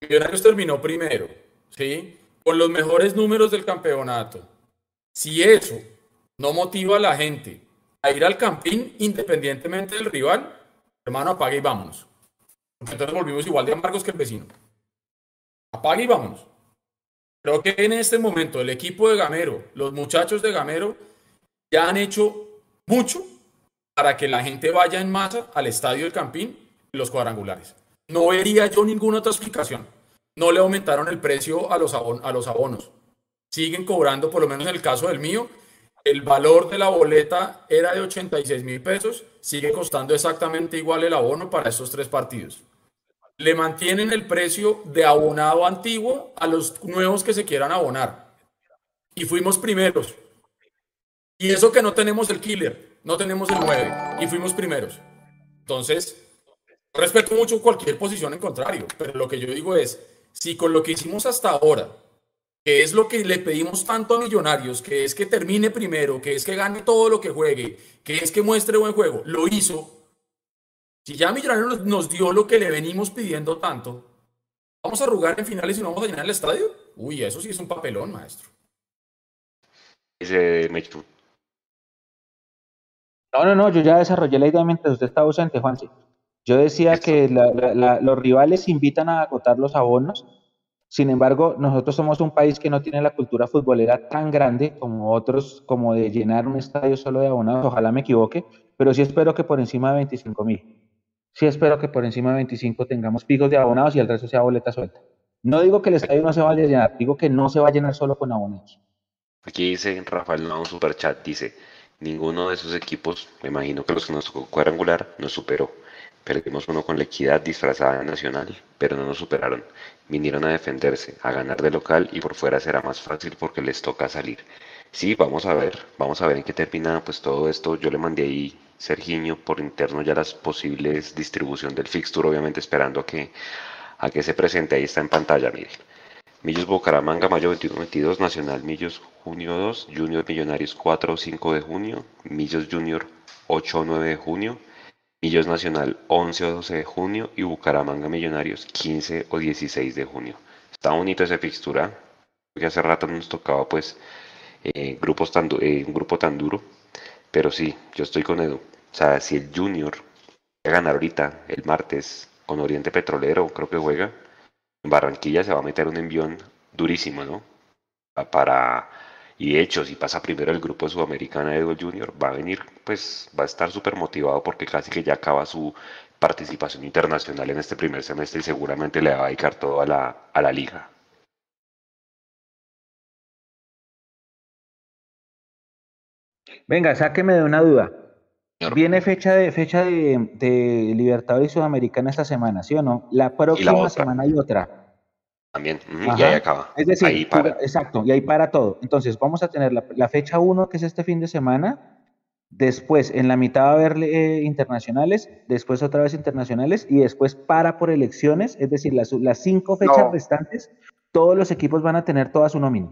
Millonarios terminó primero, ¿sí? Con los mejores números del campeonato. Si eso no motiva a la gente a ir al campín independientemente del rival, hermano, apague y vámonos. Entonces volvimos igual de amargos que el vecino. Apague y vámonos. Creo que en este momento el equipo de Gamero, los muchachos de Gamero, ya han hecho mucho para que la gente vaya en masa al estadio del Campín y los cuadrangulares. No vería yo ninguna otra explicación. No le aumentaron el precio a los, a los abonos. Siguen cobrando, por lo menos en el caso del mío, el valor de la boleta era de 86 mil pesos, sigue costando exactamente igual el abono para estos tres partidos. Le mantienen el precio de abonado antiguo a los nuevos que se quieran abonar. Y fuimos primeros. Y eso que no tenemos el killer, no tenemos el 9, y fuimos primeros. Entonces, respeto mucho cualquier posición en contrario, pero lo que yo digo es, si con lo que hicimos hasta ahora que es lo que le pedimos tanto a Millonarios, que es que termine primero, que es que gane todo lo que juegue, que es que muestre buen juego, lo hizo. Si ya Millonarios nos dio lo que le venimos pidiendo tanto, ¿vamos a arrugar en finales y no vamos a llenar el estadio? Uy, eso sí es un papelón, maestro. Dice No, no, no, yo ya desarrollé la idea mientras usted estaba ausente, Juanse. Yo decía que los rivales invitan a agotar los abonos sin embargo, nosotros somos un país que no tiene la cultura futbolera tan grande como otros, como de llenar un estadio solo de abonados. Ojalá me equivoque, pero sí espero que por encima de 25 mil. Sí espero que por encima de 25 tengamos picos de abonados y el resto sea boleta suelta. No digo que el estadio no se vaya a llenar, digo que no se va a llenar solo con abonados. Aquí dice Rafael un Superchat, dice, ninguno de esos equipos, me imagino que los que nos tocó cuadrangular, nos superó. Perdimos uno con la equidad disfrazada nacional, pero no nos superaron. Vinieron a defenderse, a ganar de local y por fuera será más fácil porque les toca salir. Sí, vamos a ver, vamos a ver en qué termina pues todo esto. Yo le mandé ahí, Sergiño, por interno ya las posibles distribución del fixture, obviamente esperando a que, a que se presente. Ahí está en pantalla, miren. Millos Bucaramanga, mayo 21-22, Nacional Millos, junio 2, Junior Millonarios 4 o 5 de junio, Millos Junior 8 o 9 de junio, Millos Nacional 11 o 12 de junio y Bucaramanga Millonarios 15 o 16 de junio. Está bonito esa fixtura, porque hace rato nos tocaba pues eh, grupos tan, eh, un grupo tan duro, pero sí, yo estoy con Edu. O sea, si el Junior va a ganar ahorita, el martes, con Oriente Petrolero, creo que juega, en Barranquilla se va a meter un envión durísimo, ¿no? Para y de hecho, si pasa primero el grupo de Sudamericana de Junior, va a venir, pues va a estar súper motivado porque casi que ya acaba su participación internacional en este primer semestre y seguramente le va a dedicar todo a la, a la liga. Venga, sáqueme de una duda. Viene fecha de fecha de, de Libertadores Sudamericana esta semana, ¿sí o no? La próxima semana hay otra también, y ahí acaba. Es decir, exacto, y ahí para todo. Entonces, vamos a tener la, fecha 1, que es este fin de semana, después en la mitad va a haber eh, internacionales, después otra vez internacionales, y después para por elecciones, es decir, las, las cinco fechas restantes, todos los equipos van a tener toda su nómina.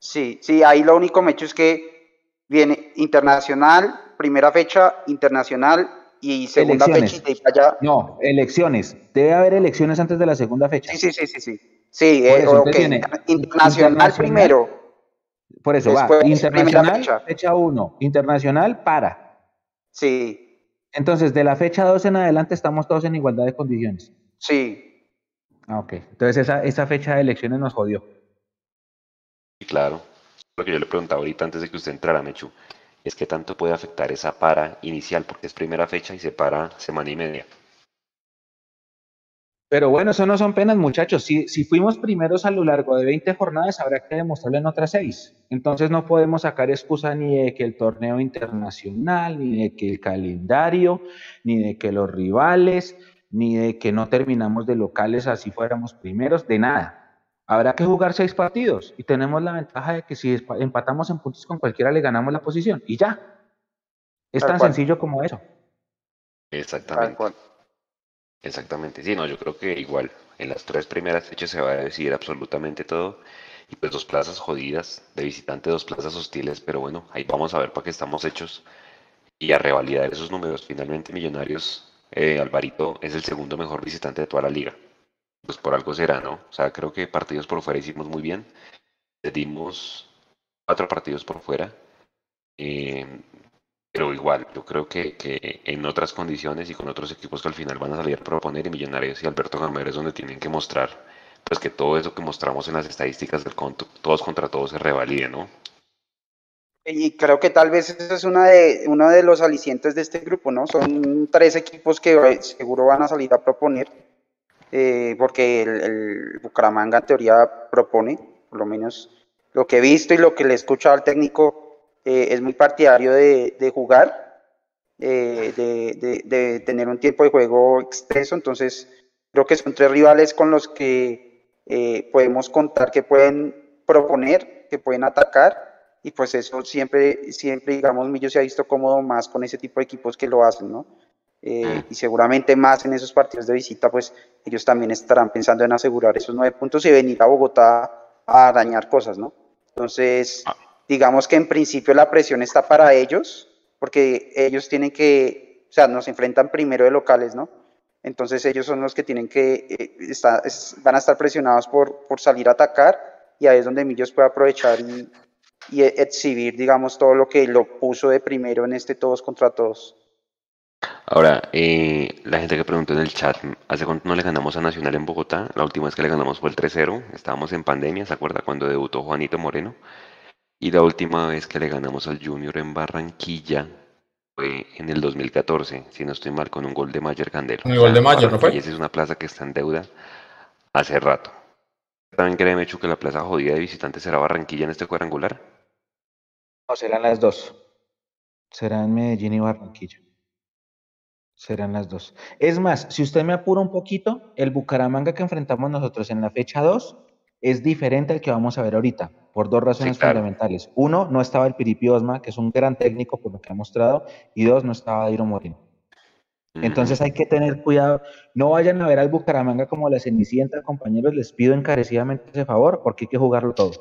Sí, sí, ahí lo único me hecho es que viene internacional, primera fecha, internacional, y segunda fecha y allá. No, elecciones. Debe haber elecciones antes de la segunda fecha. Sí, sí, sí, sí. Sí, sí eh, internacional, primero. Por eso va. Internacional, fecha 1. Internacional, para. Sí. Entonces, de la fecha 2 en adelante estamos todos en igualdad de condiciones. Sí. Ah, ok. Entonces, esa, esa fecha de elecciones nos jodió. Sí, claro. Lo que yo le preguntaba ahorita antes de que usted entrara, Mechu, es que tanto puede afectar esa para inicial, porque es primera fecha y se para semana y media. Pero bueno, eso no son penas, muchachos. Si, si fuimos primeros a lo largo de 20 jornadas, habrá que demostrarlo en otras 6. Entonces no podemos sacar excusa ni de que el torneo internacional, ni de que el calendario, ni de que los rivales, ni de que no terminamos de locales así fuéramos primeros, de nada. Habrá que jugar seis partidos y tenemos la ventaja de que si empatamos en puntos con cualquiera le ganamos la posición y ya. Es tan sencillo como eso. Exactamente. Exactamente, sí, no, yo creo que igual en las tres primeras fechas se va a decidir absolutamente todo. Y pues dos plazas jodidas de visitante, dos plazas hostiles, pero bueno, ahí vamos a ver para qué estamos hechos y a revalidar esos números. Finalmente, Millonarios, eh, Alvarito es el segundo mejor visitante de toda la liga. Pues por algo será, ¿no? O sea, creo que partidos por fuera hicimos muy bien. Dimos cuatro partidos por fuera. Eh, pero igual, yo creo que, que, en otras condiciones y con otros equipos que al final van a salir a proponer, y Millonarios y Alberto Gamero es donde tienen que mostrar pues que todo eso que mostramos en las estadísticas del conto, todos contra todos se revalide, ¿no? Y creo que tal vez ese es una de, uno de los alicientes de este grupo, ¿no? Son tres equipos que seguro van a salir a proponer, eh, porque el, el, Bucaramanga en teoría propone, por lo menos lo que he visto y lo que le he escuchado al técnico, eh, es muy partidario de, jugar, eh, de, tener un tiempo de juego extenso, entonces creo que son tres rivales con los que eh, podemos contar que pueden proponer, que pueden atacar, y pues eso siempre, siempre digamos, Millo se ha visto cómodo más con ese tipo de equipos que lo hacen, ¿no? Y seguramente más en esos partidos de visita, pues ellos también estarán pensando en asegurar esos nueve puntos y venir a Bogotá a dañar cosas, ¿no? Entonces, ah digamos que en principio la presión está para ellos, porque ellos tienen que, o sea, nos enfrentan primero de locales, ¿no? Entonces ellos son los que tienen que, eh, van a estar presionados por, por salir a atacar y ahí es donde Millos puede aprovechar y, y exhibir, digamos, todo lo que lo puso de primero en este todos contra todos. Ahora, eh, la gente que preguntó en el chat, ¿hace cuánto no le ganamos a Nacional en Bogotá? La última vez que le ganamos fue el 3-0, estábamos en pandemia, ¿se acuerda cuando debutó Juanito Moreno? Y la última vez que le ganamos al Junior en Barranquilla fue en el 2014, si no estoy mal, con un gol de Mayer Candelo. Un gol de Mayer, ¿no fue? Y esa es una plaza que está en deuda hace rato. ¿También cree, Mechu, que la plaza jodida de visitantes será Barranquilla en este cuadrangular? No, serán las dos. Serán Medellín y Barranquilla. Serán las dos. Es más, si usted me apura un poquito, el Bucaramanga que enfrentamos nosotros en la fecha 2 es diferente al que vamos a ver ahorita, por dos razones fundamentales. Uno, no estaba el Piripi Osma, que es un gran técnico por lo que ha mostrado, y dos, no estaba Dairo Moreno. Entonces hay que tener cuidado. No vayan a ver al Bucaramanga como la Cenicienta, compañeros. Les pido encarecidamente ese favor porque hay que jugarlo todo.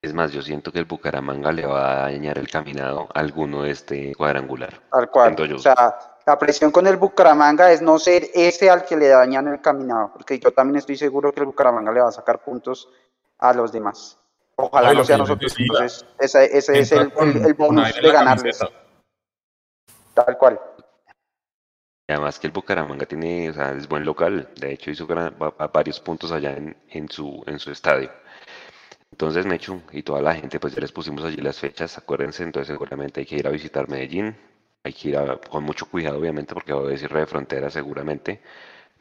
Es más, yo siento que el Bucaramanga le va a dañar el caminado a alguno de este cuadrangular. Al cual. O sea, la presión con el Bucaramanga es no ser ese al que le dañan el caminado, porque yo también estoy seguro que el Bucaramanga le va a sacar puntos a los demás. Ojalá no sea nosotros. Entonces, ese, es el, bonus de ganarles. Tal cual. además que el Bucaramanga tiene, o sea, es buen local. De hecho, hizo varios puntos allá en, en, su, en su estadio. Entonces, Mechu y toda la gente, pues ya les pusimos allí las fechas, acuérdense, entonces seguramente hay que ir a visitar Medellín, hay que ir con mucho cuidado, obviamente, porque va a cierre de fronteras seguramente.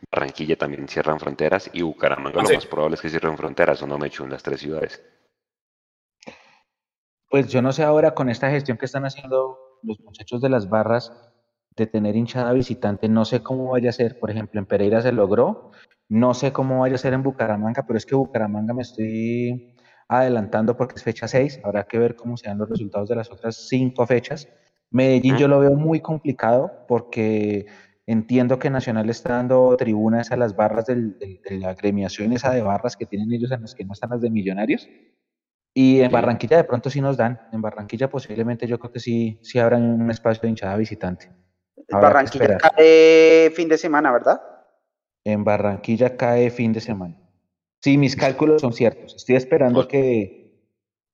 Barranquilla también cierran fronteras y Bucaramanga lo más probable es que cierren fronteras, o no me echo en las tres ciudades. Pues yo no sé ahora con esta gestión que están haciendo los muchachos de las barras de tener hinchada visitante, no sé cómo vaya a ser. Por ejemplo, en Pereira se logró, no sé cómo vaya a ser en Bucaramanga, pero es que Bucaramanga me estoy adelantando porque es fecha 6, habrá que ver cómo sean los resultados de las otras cinco fechas. Medellín yo lo veo muy complicado porque entiendo que Nacional está dando tribunas a las barras de la agremiación esa de barras que tienen ellos en las que no están las de millonarios. Y en Barranquilla de pronto sí nos dan. En Barranquilla posiblemente yo creo que sí, sí habrá un espacio de hinchada visitante. Barranquilla cae fin de semana, ¿verdad? En Barranquilla cae fin de semana. Sí, mis cálculos son ciertos. Estoy esperando que,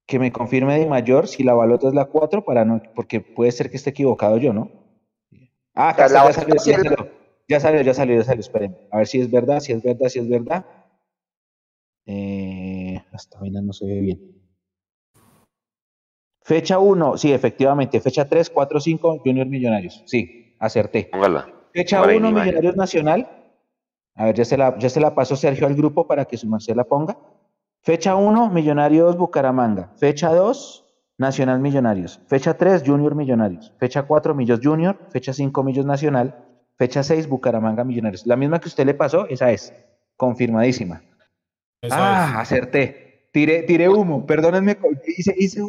que me confirme de mayor si la balota es la 4 para no, porque puede ser que esté equivocado yo, ¿no? Ah, acá ya, salió, ya, salió, ya salió, ya salió, ya salió, esperen. A ver si es verdad, si es verdad, si es verdad. Eh, hasta ahora no se ve bien. Fecha 1, sí, efectivamente. Fecha 3, 4, 5, Junior Millonarios. Sí, acerté. Fecha 1, Millonarios Nacional. A ver, ya se, la, ya se la pasó Sergio al grupo para que su merced la ponga. Fecha 1, Millonarios Bucaramanga. Fecha 2, Nacional Millonarios. Fecha 3, Junior Millonarios. Fecha 4, Millos Junior. Fecha 5, Millos Nacional. Fecha 6, Bucaramanga Millonarios. La misma que usted le pasó, esa es. Confirmadísima. ah, acerté. Tiré, tiré humo. Perdónenme, hice, hice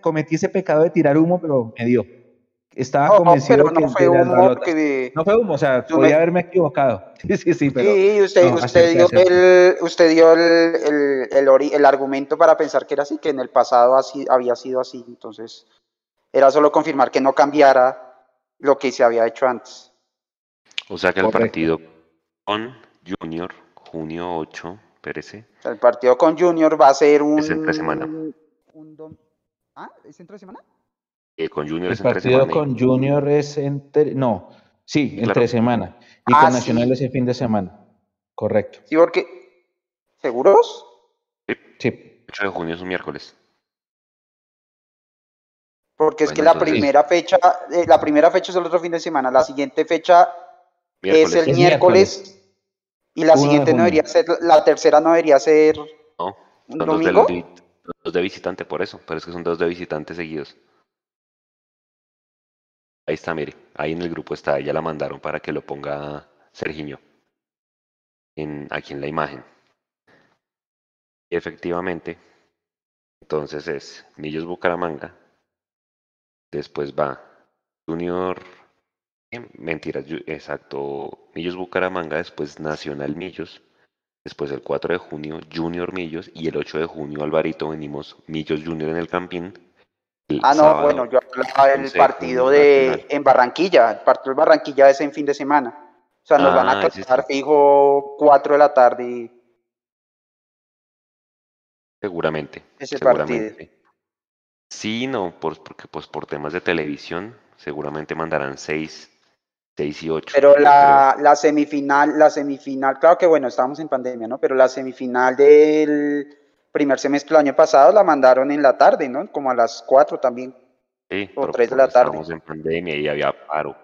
cometí ese pecado de tirar humo, pero me dio. Estaba convencido no, no fue humo porque... No fue humo, o sea, podía haberme equivocado. Sí, sí, sí, pero... Sí, usted, usted, dio, el, usted dio el, el, el, argumento para pensar que era así, que en el pasado así, había sido así. Entonces, era solo confirmar que no cambiara lo que se había hecho antes. O sea que el partido con Junior, junio 8, perece. El partido con Junior va a ser un... Es entre semana. ¿Ah? ¿Es entre semana? Eh, con Junior el partido con Junior es entre. No, sí, entre semana. Y con ah, Nacional es el fin de semana. Correcto. Sí, porque. ¿Seguros? Sí. El 8 de junio es un miércoles. Porque es que la primera fecha, eh, la primera fecha es el otro fin de semana, la siguiente fecha es el miércoles, y la siguiente no debería ser, la tercera no debería ser no, un domingo. Dos de, de visitante por eso, pero es que son dos de visitante seguidos. Ahí está, mire, ahí en el grupo está, ya la mandaron para que lo ponga Sergiño en, aquí en la imagen. Efectivamente, entonces es Millos Bucaramanga, después va Junior, eh, mentiras, exacto, Millos Bucaramanga, después Nacional Millos, después el 4 de junio Junior Millos y el 8 de junio Alvarito venimos Millos Junior en el Campín Ah, no, bueno, yo hablaba del partido de en Barranquilla, el partido de Barranquilla es en fin de semana. O sea, nos van a ah, casar fijo 4 de la tarde. Seguramente. Ese seguramente. partido. Sí, no, porque pues por temas de televisión seguramente mandarán 6, 6 y 8. Pero la, la semifinal, la semifinal, claro que bueno, estábamos en pandemia, ¿no? Pero la semifinal del primer semestre del año pasado la mandaron en la tarde, ¿no? Como a las 4 también. Sí, o 3 de la tarde. Estábamos en pandemia y había paro.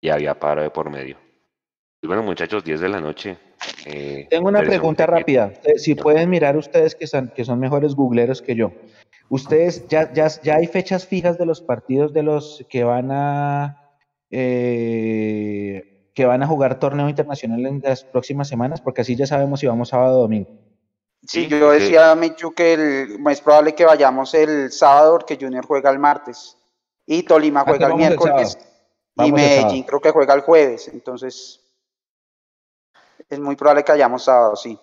Y había paro de por medio. Y bueno, muchachos, 10 de la noche. Eh, Tengo una pregunta rápida. Eh, si pueden mirar ustedes que son, que son mejores googleros que yo. ¿Ustedes ya, ya, ya hay fechas fijas de los partidos de los que van a eh, que van a jugar torneo internacional en las próximas semanas, porque así ya sabemos si vamos sábado o domingo. Sí, yo decía, Michu, que es probable que vayamos el sábado, porque Junior juega el martes. Y Tolima juega el miércoles. y Medellín creo que juega el jueves. Entonces, es muy probable que vayamos sábado, sí.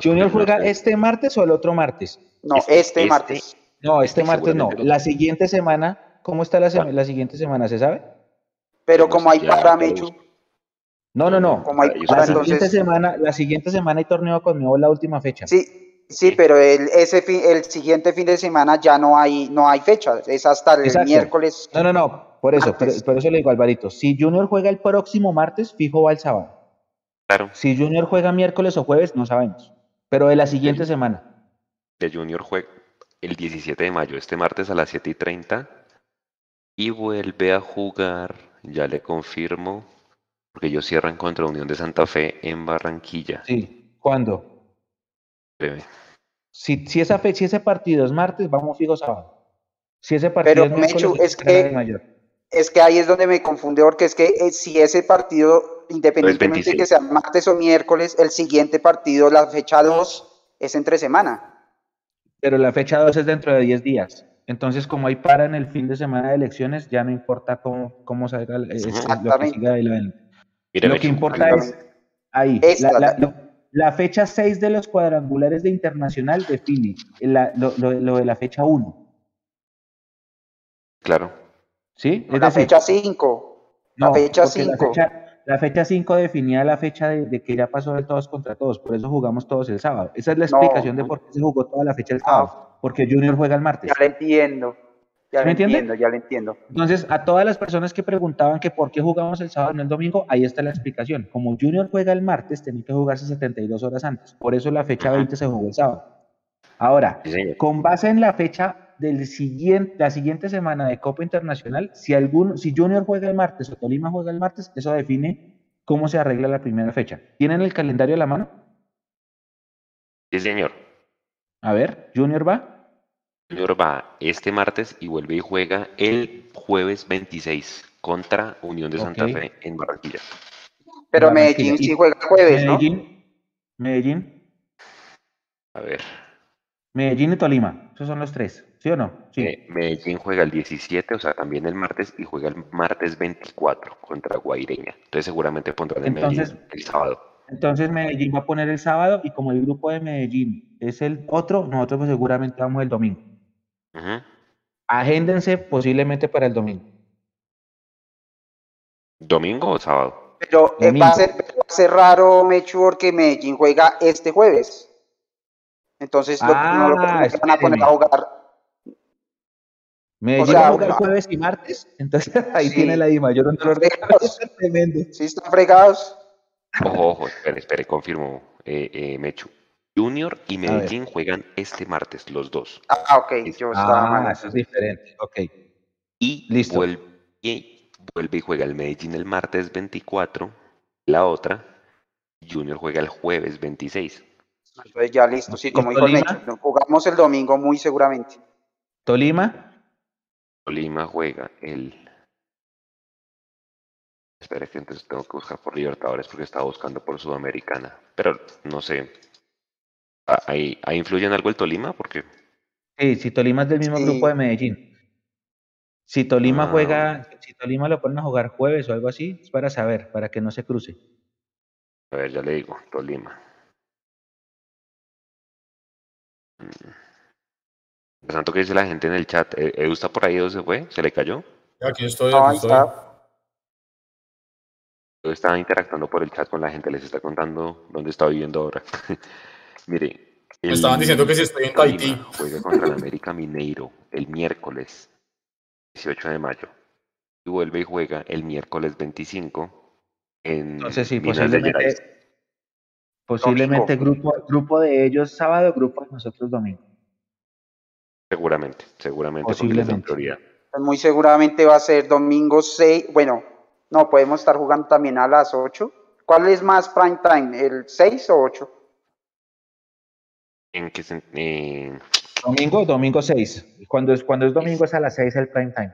¿Junior juega este martes o el otro martes? No, este, este martes. No, este, este martes no. La siguiente semana, ¿cómo está la, la siguiente semana? ¿Se sabe? Pero como hay para Mechu. No, no, no. Como hay la, siguiente semana, la siguiente semana hay torneo conmigo la última fecha. Sí, sí, pero el, ese el siguiente fin de semana ya no hay, no hay fecha. Es hasta el miércoles. No, no, no. Por eso, por, eso le digo Alvarito. Si Junior juega el próximo martes, fijo va el sábado. Claro. Si Junior juega miércoles o jueves, no sabemos. Pero de la siguiente semana. De Junior juega el 17 de mayo, este martes a las 7 y 30. Y vuelve a jugar ya le confirmo, porque ellos cierran contra Unión de Santa Fe en Barranquilla. Sí, ¿cuándo? Si, si, esa fecha, si ese partido es martes, vamos fijo sábado. Si ese partido Pero, es Mechu, es que, es que ahí es donde me confunde, porque es que eh, si ese partido, independientemente de que sea martes o miércoles, el siguiente partido, la fecha 2, es entre semana. Pero la fecha 2 es dentro de 10 días. Entonces, como hay para en el fin de semana de elecciones, ya no importa cómo, cómo salga el, lo que siga adelante. lo que importa es ahí, la, fecha 6 de los cuadrangulares de Internacional define lo, lo, de la fecha 1. claro. ¿Sí? Es la fecha 5. la fecha 5. La fecha 5 definía la fecha de, que ya pasó de todos contra todos, por eso jugamos todos el sábado. Esa es la explicación de por qué se jugó toda la fecha el sábado, ah. Porque Junior juega el martes. Ya lo entiendo. Ya lo entiendo, ya lo entiendo. Entonces, a todas las personas que preguntaban que por qué jugamos el sábado y no el domingo, ahí está la explicación. Como Junior juega el martes, tenía que jugarse 72 horas antes. Por eso la fecha 20 se jugó el sábado. Ahora, con base en la fecha del siguiente, la siguiente semana de Copa Internacional, si, algún, si Junior juega el martes o Tolima juega el martes, eso define cómo se arregla la primera fecha. ¿Tienen el calendario a la mano? Sí, señor. A ver, ¿Junior va? Junior va este martes y vuelve y juega el jueves 26 contra Unión de Santa Fe en Barranquilla. Pero Medellín sí juega jueves, Medellín, Medellín. A ver. Medellín y Tolima, esos son los tres, ¿sí o no? Sí. Eh, Medellín juega el 17, o sea, también el martes, y juega el martes 24 contra Guaireña. Entonces seguramente pondrán el Medellín el sábado. Entonces Medellín va a poner el sábado y como el grupo de Medellín es el otro, nosotros pues seguramente vamos el domingo. Agéndense posiblemente para el domingo. ¿Domingo o sábado? Pero eh, va, a ser, raro, Mechu, que Medellín juega este jueves. Entonces no lo ah, van a poner a jugar. Medellín va a jugar jueves y martes. Entonces ahí tiene la I mayor un dolor de cabeza tremendo. Sí, están fregados. Ojo, ojo, espere, espere, confirmo, eh, eh, Mechu. Junior y Medellín juegan este martes, los dos. Ah, ok, yo estaba ah, eso es diferente, ok. Y Listo. Vuelve, y vuelve y juega el Medellín el martes 24, la otra, Junior juega el jueves 26. Entonces ya listo, sí, como dijo jugamos el domingo muy seguramente. ¿Tolima? Tolima juega el... Espera que entonces tengo que buscar por Libertadores porque estaba buscando por Sudamericana. Pero no sé, ¿Ahí, ahí influye en algo el Tolima? Porque... Sí, si Tolima es del mismo grupo de Medellín. Si Tolima ah. juega, si Tolima lo ponen a jugar jueves o algo así, es para saber, para que no se cruce. A ver, ya le digo, Tolima. Mm. Santo que dice la gente en el chat, ¿E-, ¿Edu está por ahí o se fue? ¿Se le cayó? Aquí estoy, aquí estoy. Está interactuando por el chat con la gente, les está contando dónde está viviendo ahora. Mire. Me estaban diciendo que si estoy en Tahití. Juega contra el América Mineiro el miércoles 18 de mayo. Y vuelve y juega el miércoles 25 en Entonces, sí, posiblemente, posiblemente grupo, grupo de ellos sábado, grupo de nosotros domingo. Seguramente, seguramente. Posiblemente. Muy seguramente va a ser domingo 6. Bueno, no, podemos estar jugando también a las 8. ¿Cuál es más prime time? ¿El 6 o 8? ¿En qué eh... Domingo, domingo 6. Cuando es, cuando es domingo es a las 6 el prime time.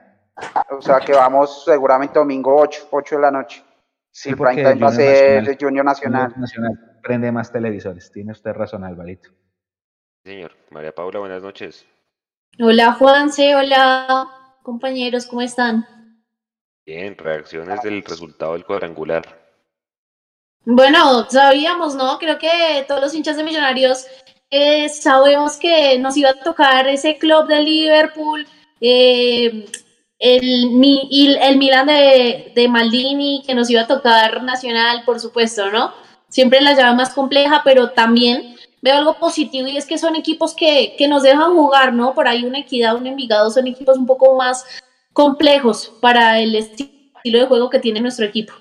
O sea que vamos seguramente domingo 8, 8 de la noche. Sí, el prime time va a ser de Junior Nacional. Nacional. Prende más televisores. Tiene usted razón, Alvarito. Señor. María Paula, buenas noches. Hola, Juanse. Hola, compañeros. ¿Cómo están? Bien, reacciones del resultado del cuadrangular. Bueno, sabíamos, ¿no? Creo que todos los hinchas de Millonarios eh, sabemos que nos iba a tocar ese club de Liverpool, eh, el, el Milan de, de, Maldini, que nos iba a tocar Nacional, por supuesto, ¿no? Siempre la llave más compleja, pero también veo algo positivo y es que son equipos que, que nos dejan jugar, ¿no? Por ahí una equidad, un envigado, son equipos un poco más complejos para el estilo de juego que tiene nuestro equipo.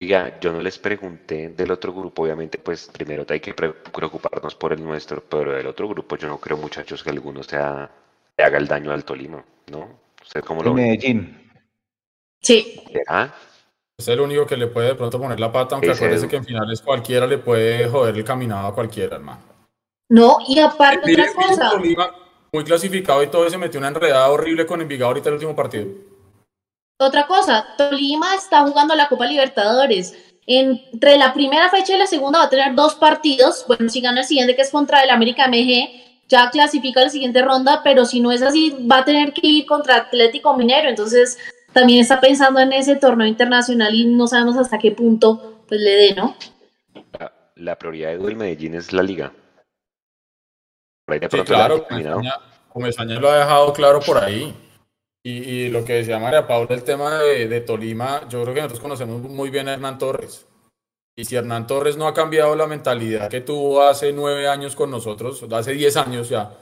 Diga, yo no les pregunté del otro grupo, obviamente, pues primero hay que preocuparnos por el nuestro, pero del otro grupo yo no creo, muchachos, que alguno sea, le haga el daño al Tolima, ¿no? ¿Usted cómo lo Medellín. Sí. Es el único que le puede de pronto poner la pata, aunque acuérdese que en finales cualquiera le puede joder el caminado a cualquiera, hermano. No, y aparte otra cosa. Muy clasificado y todo, se metió una enredada horrible con Envigado ahorita el último partido. Otra cosa, Tolima está jugando la Copa Libertadores. Entre la primera fecha y la segunda va a tener dos partidos. Bueno, si gana el siguiente, que es contra el América MG, ya clasifica la siguiente ronda, pero si no es así, va a tener que ir contra Atlético Minero. Entonces, también está pensando en ese torneo internacional y no sabemos hasta qué punto pues le dé, ¿no? La, prioridad de Medellín es la liga. Sí, claro, Comesaña lo ha dejado claro por ahí. Y, lo que decía María Paula, el tema de, Tolima, yo creo que nosotros conocemos muy bien a Hernán Torres. Y si Hernán Torres no ha cambiado la mentalidad que tuvo hace nueve años con nosotros, hace diez años ya,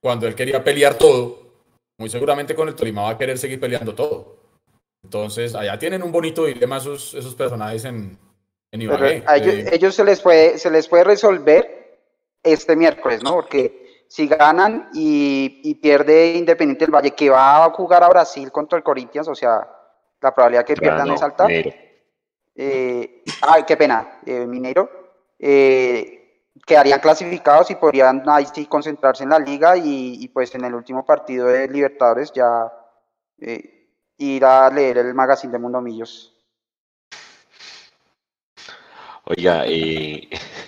cuando él quería pelear todo, muy seguramente con el Tolima va a querer seguir peleando todo. Entonces, allá tienen un bonito dilema esos, esos personajes en, en Ibagué. A ellos, se, les puede, se les puede resolver este miércoles, ¿no? Porque si ganan y, pierde Independiente del Valle, que va a jugar a Brasil contra el Corinthians, o sea, la probabilidad que pierdan es alta. Eh, ay, qué pena, eh, Mineiro. Eh, quedarían clasificados y podrían ahí sí concentrarse en la liga y, pues en el último partido de Libertadores ya eh, ir a leer el magazine de Mundo Millos. Oiga, eh,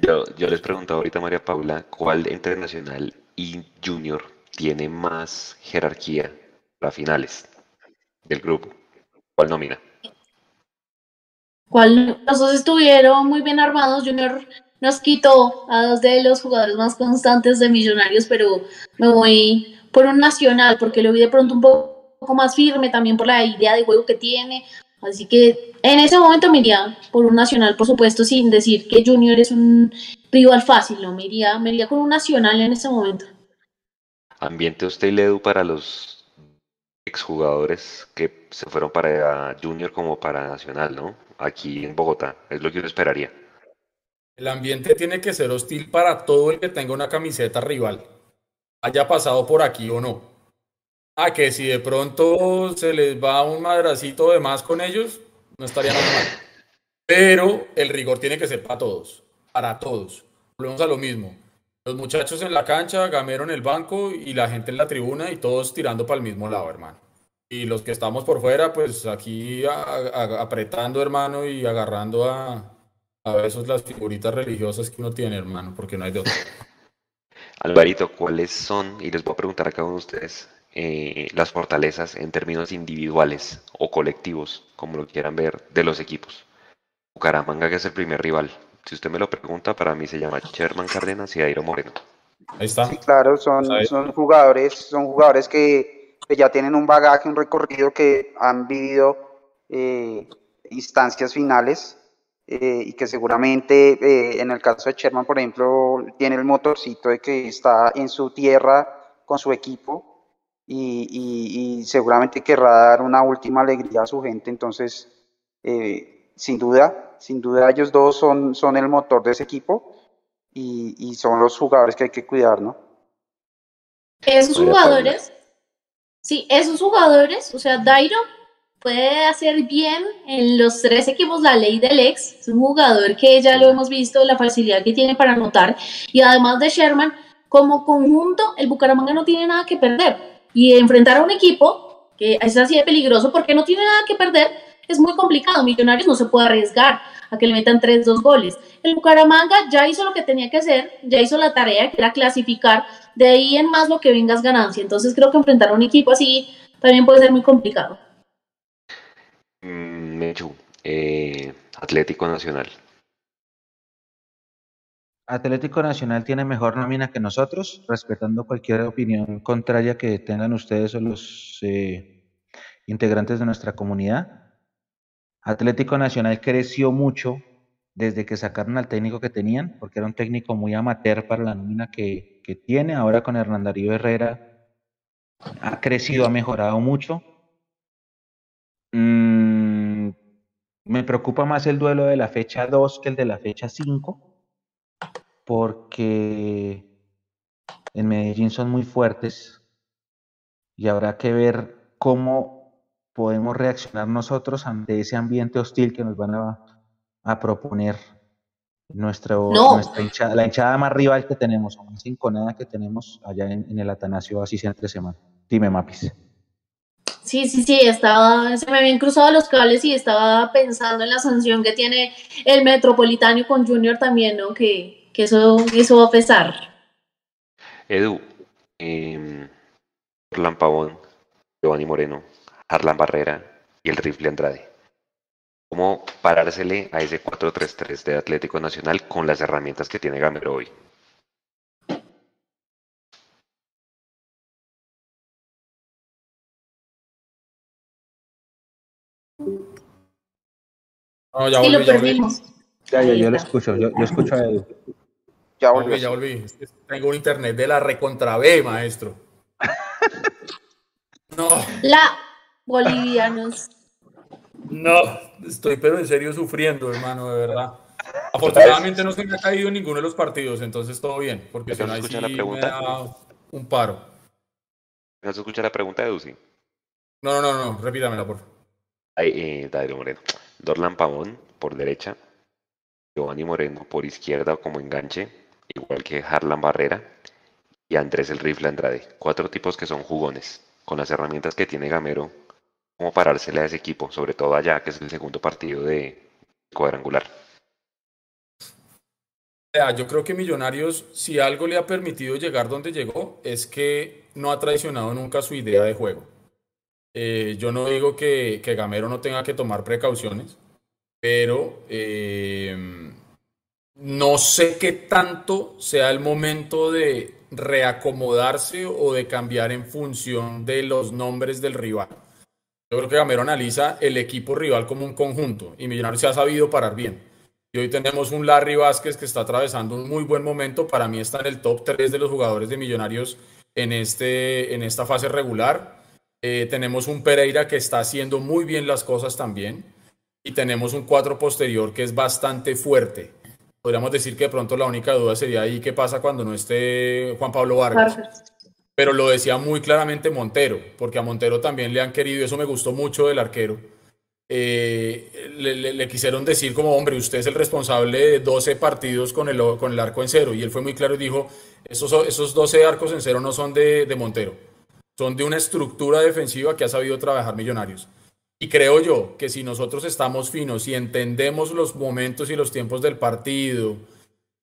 yo, yo les pregunto ahorita María Paula, ¿cuál internacional y junior tiene más jerarquía para finales del grupo? ¿Cuál nómina? ¿Cuál? Los dos estuvieron muy bien armados. Junior nos quitó a dos de los jugadores más constantes de Millonarios, pero me voy por un nacional, porque lo vi de pronto un poco más firme también por la idea de juego que tiene. Así que en ese momento me iría por un nacional, por supuesto, sin decir que Junior es un rival fácil, no, me iría, me iría con un nacional en ese momento. Ambiente usted y Ledu para los exjugadores que se fueron para Junior como para Nacional, ¿no? Aquí en Bogotá, es lo que uno esperaría. El ambiente tiene que ser hostil para todo el que tenga una camiseta rival, haya pasado por aquí o no. Ah, que si de pronto se les va un madracito de más con ellos, no estaría nada mal. Pero el rigor tiene que ser para todos, para todos. Volvemos a lo mismo. Los muchachos en la cancha, Gamero en el banco y la gente en la tribuna y todos tirando para el mismo lado, hermano. Y los que estamos por fuera, pues aquí apretando, hermano, y agarrando a, a veces las figuritas religiosas que uno tiene, hermano, porque no hay de. Alvarito, ¿cuáles son, y les voy a preguntar a cada uno de ustedes, eh, las fortalezas en términos individuales o colectivos, como lo quieran ver, de los equipos? Bucaramanga, que es el primer rival. Si usted me lo pregunta, para mí se llama Sherman Cárdenas y Airo Moreno. Ahí está. Sí, claro, son, son jugadores, son jugadores que, ya tienen un bagaje, un recorrido, que han vivido eh, instancias finales eh, y que seguramente eh, en el caso de Sherman, por ejemplo, tiene el motorcito de que está en su tierra con su equipo y, seguramente querrá dar una última alegría a su gente. Entonces, eh, sin duda, sin duda ellos dos son, son el motor de ese equipo y, y son los jugadores que hay que cuidar, ¿no? Esos jugadores, sí, esos jugadores, o sea, Dairo puede hacer bien en los tres equipos la ley del ex. Es un jugador que ya lo hemos visto, la facilidad que tiene para anotar. Y además de Sherman, como conjunto, el Bucaramanga no tiene nada que perder. Y enfrentar a un equipo que es así de peligroso porque no tiene nada que perder es muy complicado. Millonarios no se puede arriesgar a que le metan tres, dos goles. El Bucaramanga ya hizo lo que tenía que hacer, ya hizo la tarea, que era clasificar. De ahí en más lo que vengas ganancia. Entonces creo que enfrentar a un equipo así también puede ser muy complicado. Mechu, eh, Atlético Nacional. Atlético Nacional tiene mejor nómina que nosotros, respetando cualquier opinión contraria que tengan ustedes o los eh, integrantes de nuestra comunidad. Atlético Nacional creció mucho desde que sacaron al técnico que tenían, porque era un técnico muy amateur para la nómina que, que tiene. Ahora con Hernán Darío Herrera ha crecido, ha mejorado mucho. Mm, me preocupa más el duelo de la fecha 2 que el de la fecha 5, porque en Medellín son muy fuertes y habrá que ver cómo podemos reaccionar nosotros ante ese ambiente hostil que nos van a, proponer nuestro, nuestra hinchada, la hinchada más rival que tenemos, o más nada que tenemos allá en, el Atanasio así entre semana. Dime, Mapis. Sí, sí, sí, estaba, se me habían cruzado los cables y estaba pensando en la sanción que tiene el Metropolitano con Junior también, ¿no? Que, que eso, eso va a pesar. Edu, em, eh, Orlan Pavón, Giovanni Moreno, Harlan Barrera y el rifle Andrade. ¿Cómo parársele a ese 4-3-3 de Atlético Nacional con las herramientas que tiene Gamero hoy? No, ya volví, lo perdimos. Ya, ya, yo lo escucho, yo, yo escucho a Edu. Ya volví, ya volví. Tengo un internet de la recontra B, maestro. no. La bolivianos. No, estoy pero en serio sufriendo, hermano, de verdad. Afortunadamente no se me ha caído en ninguno de los partidos, entonces todo bien, porque si no hay sí la pregunta? un paro. ¿No se escucha la pregunta de Dusi? No, no, no, no, repítamela, por favor. Eh, Moreno. Dorlan Pavón por derecha, Giovanni Moreno por izquierda como enganche, igual que Harlan Barrera y Andrés el Rifle Andrade. Cuatro tipos que son jugones, con las herramientas que tiene Gamero, como parársele a ese equipo, sobre todo allá, que es el segundo partido de cuadrangular. Yo creo que Millonarios, si algo le ha permitido llegar donde llegó, es que no ha traicionado nunca su idea de juego. Eh, yo no digo que, Gamero no tenga que tomar precauciones, pero eh, no sé qué tanto sea el momento de reacomodarse o de cambiar en función de los nombres del rival. Yo creo que Gamero analiza el equipo rival como un conjunto y Millonarios se ha sabido parar bien. Y hoy tenemos un Larry Vázquez que está atravesando un muy buen momento. Para mí está en el top 3 de los jugadores de Millonarios en, este, en esta fase regular. Eh, tenemos un Pereira que está haciendo muy bien las cosas también. Y tenemos un 4 posterior que es bastante fuerte. Podríamos decir que de pronto la única duda sería ahí qué pasa cuando no esté Juan Pablo Vargas pero lo decía muy claramente Montero, porque a Montero también le han querido, y eso me gustó mucho del arquero, eh, le, quisieron decir como, hombre, usted es el responsable de 12 partidos con el, con el arco en cero, y él fue muy claro y dijo, esos, esos 12 arcos en cero no son de, de Montero, son de una estructura defensiva que ha sabido trabajar Millonarios. Y creo yo que si nosotros estamos finos y entendemos los momentos y los tiempos del partido,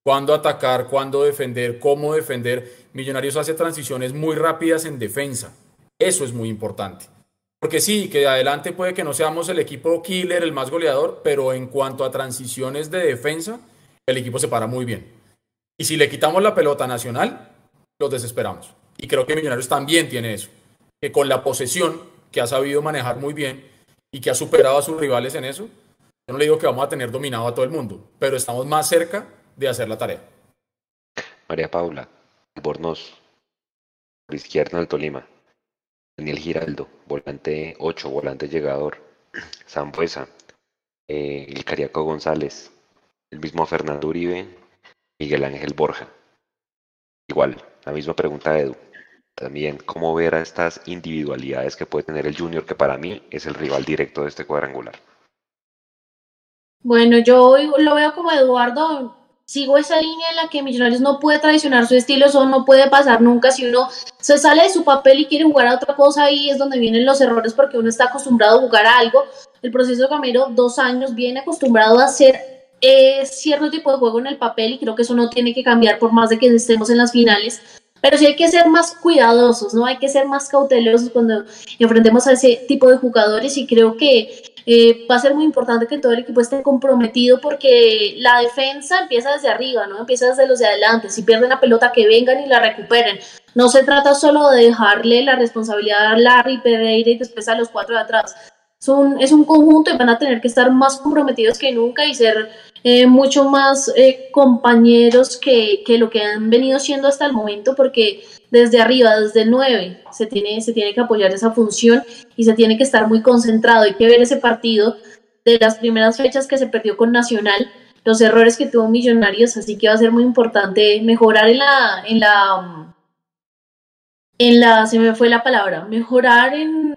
cuándo atacar, cuándo defender, cómo defender. Millonarios hace transiciones muy rápidas en defensa. Eso es muy importante. Porque sí, que de adelante puede que no seamos el equipo killer, el más goleador, pero en cuanto a transiciones de defensa, el equipo se para muy bien. Y si le quitamos la pelota nacional, los desesperamos. Y creo que Millonarios también tiene eso. Que con la posesión, que ha sabido manejar muy bien y que ha superado a sus rivales en eso, yo no le digo que vamos a tener dominado a todo el mundo, pero estamos más cerca de hacer la tarea. María Paula, Bornos, por izquierda del Tolima. Daniel Giraldo, volante 8, volante llegador. Zambuesa, eh, el Cariaco González, el mismo Fernando Uribe, Miguel Ángel Borja. Igual, la misma pregunta de Edu. También, ¿cómo ver a estas individualidades que puede tener el Junior, que para mí es el rival directo de este cuadrangular? Bueno, yo lo veo como Eduardo, sigo esa línea en la que Millonarios no puede traicionar su estilo, eso no puede pasar nunca. Si uno se sale de su papel y quiere jugar a otra cosa, ahí es donde vienen los errores porque uno está acostumbrado a jugar a algo. El proceso Camero, dos años, viene acostumbrado a hacer eh, cierto tipo de juego en el papel y creo que eso no tiene que cambiar por más de que estemos en las finales. Pero sí hay que ser más cuidadosos, ¿no? Hay que ser más cautelosos cuando enfrentemos a ese tipo de jugadores y creo que eh, va a ser muy importante que todo el equipo esté comprometido porque la defensa empieza desde arriba, ¿no? Empieza desde los de adelante. Si pierden la pelota, que vengan y la recuperen. No se trata solo de dejarle la responsabilidad a Larry Pereira y después a los cuatro de atrás. Es un, es un conjunto y van a tener que estar más comprometidos que nunca y ser eh, mucho más eh, compañeros que, que, lo que han venido siendo hasta el momento, porque desde arriba, desde el 9, se tiene, se tiene que apoyar esa función y se tiene que estar muy concentrado. Hay que ver ese partido de las primeras fechas que se perdió con Nacional, los errores que tuvo Millonarios, así que va a ser muy importante mejorar en la, en la, en la, se me fue la palabra, mejorar en,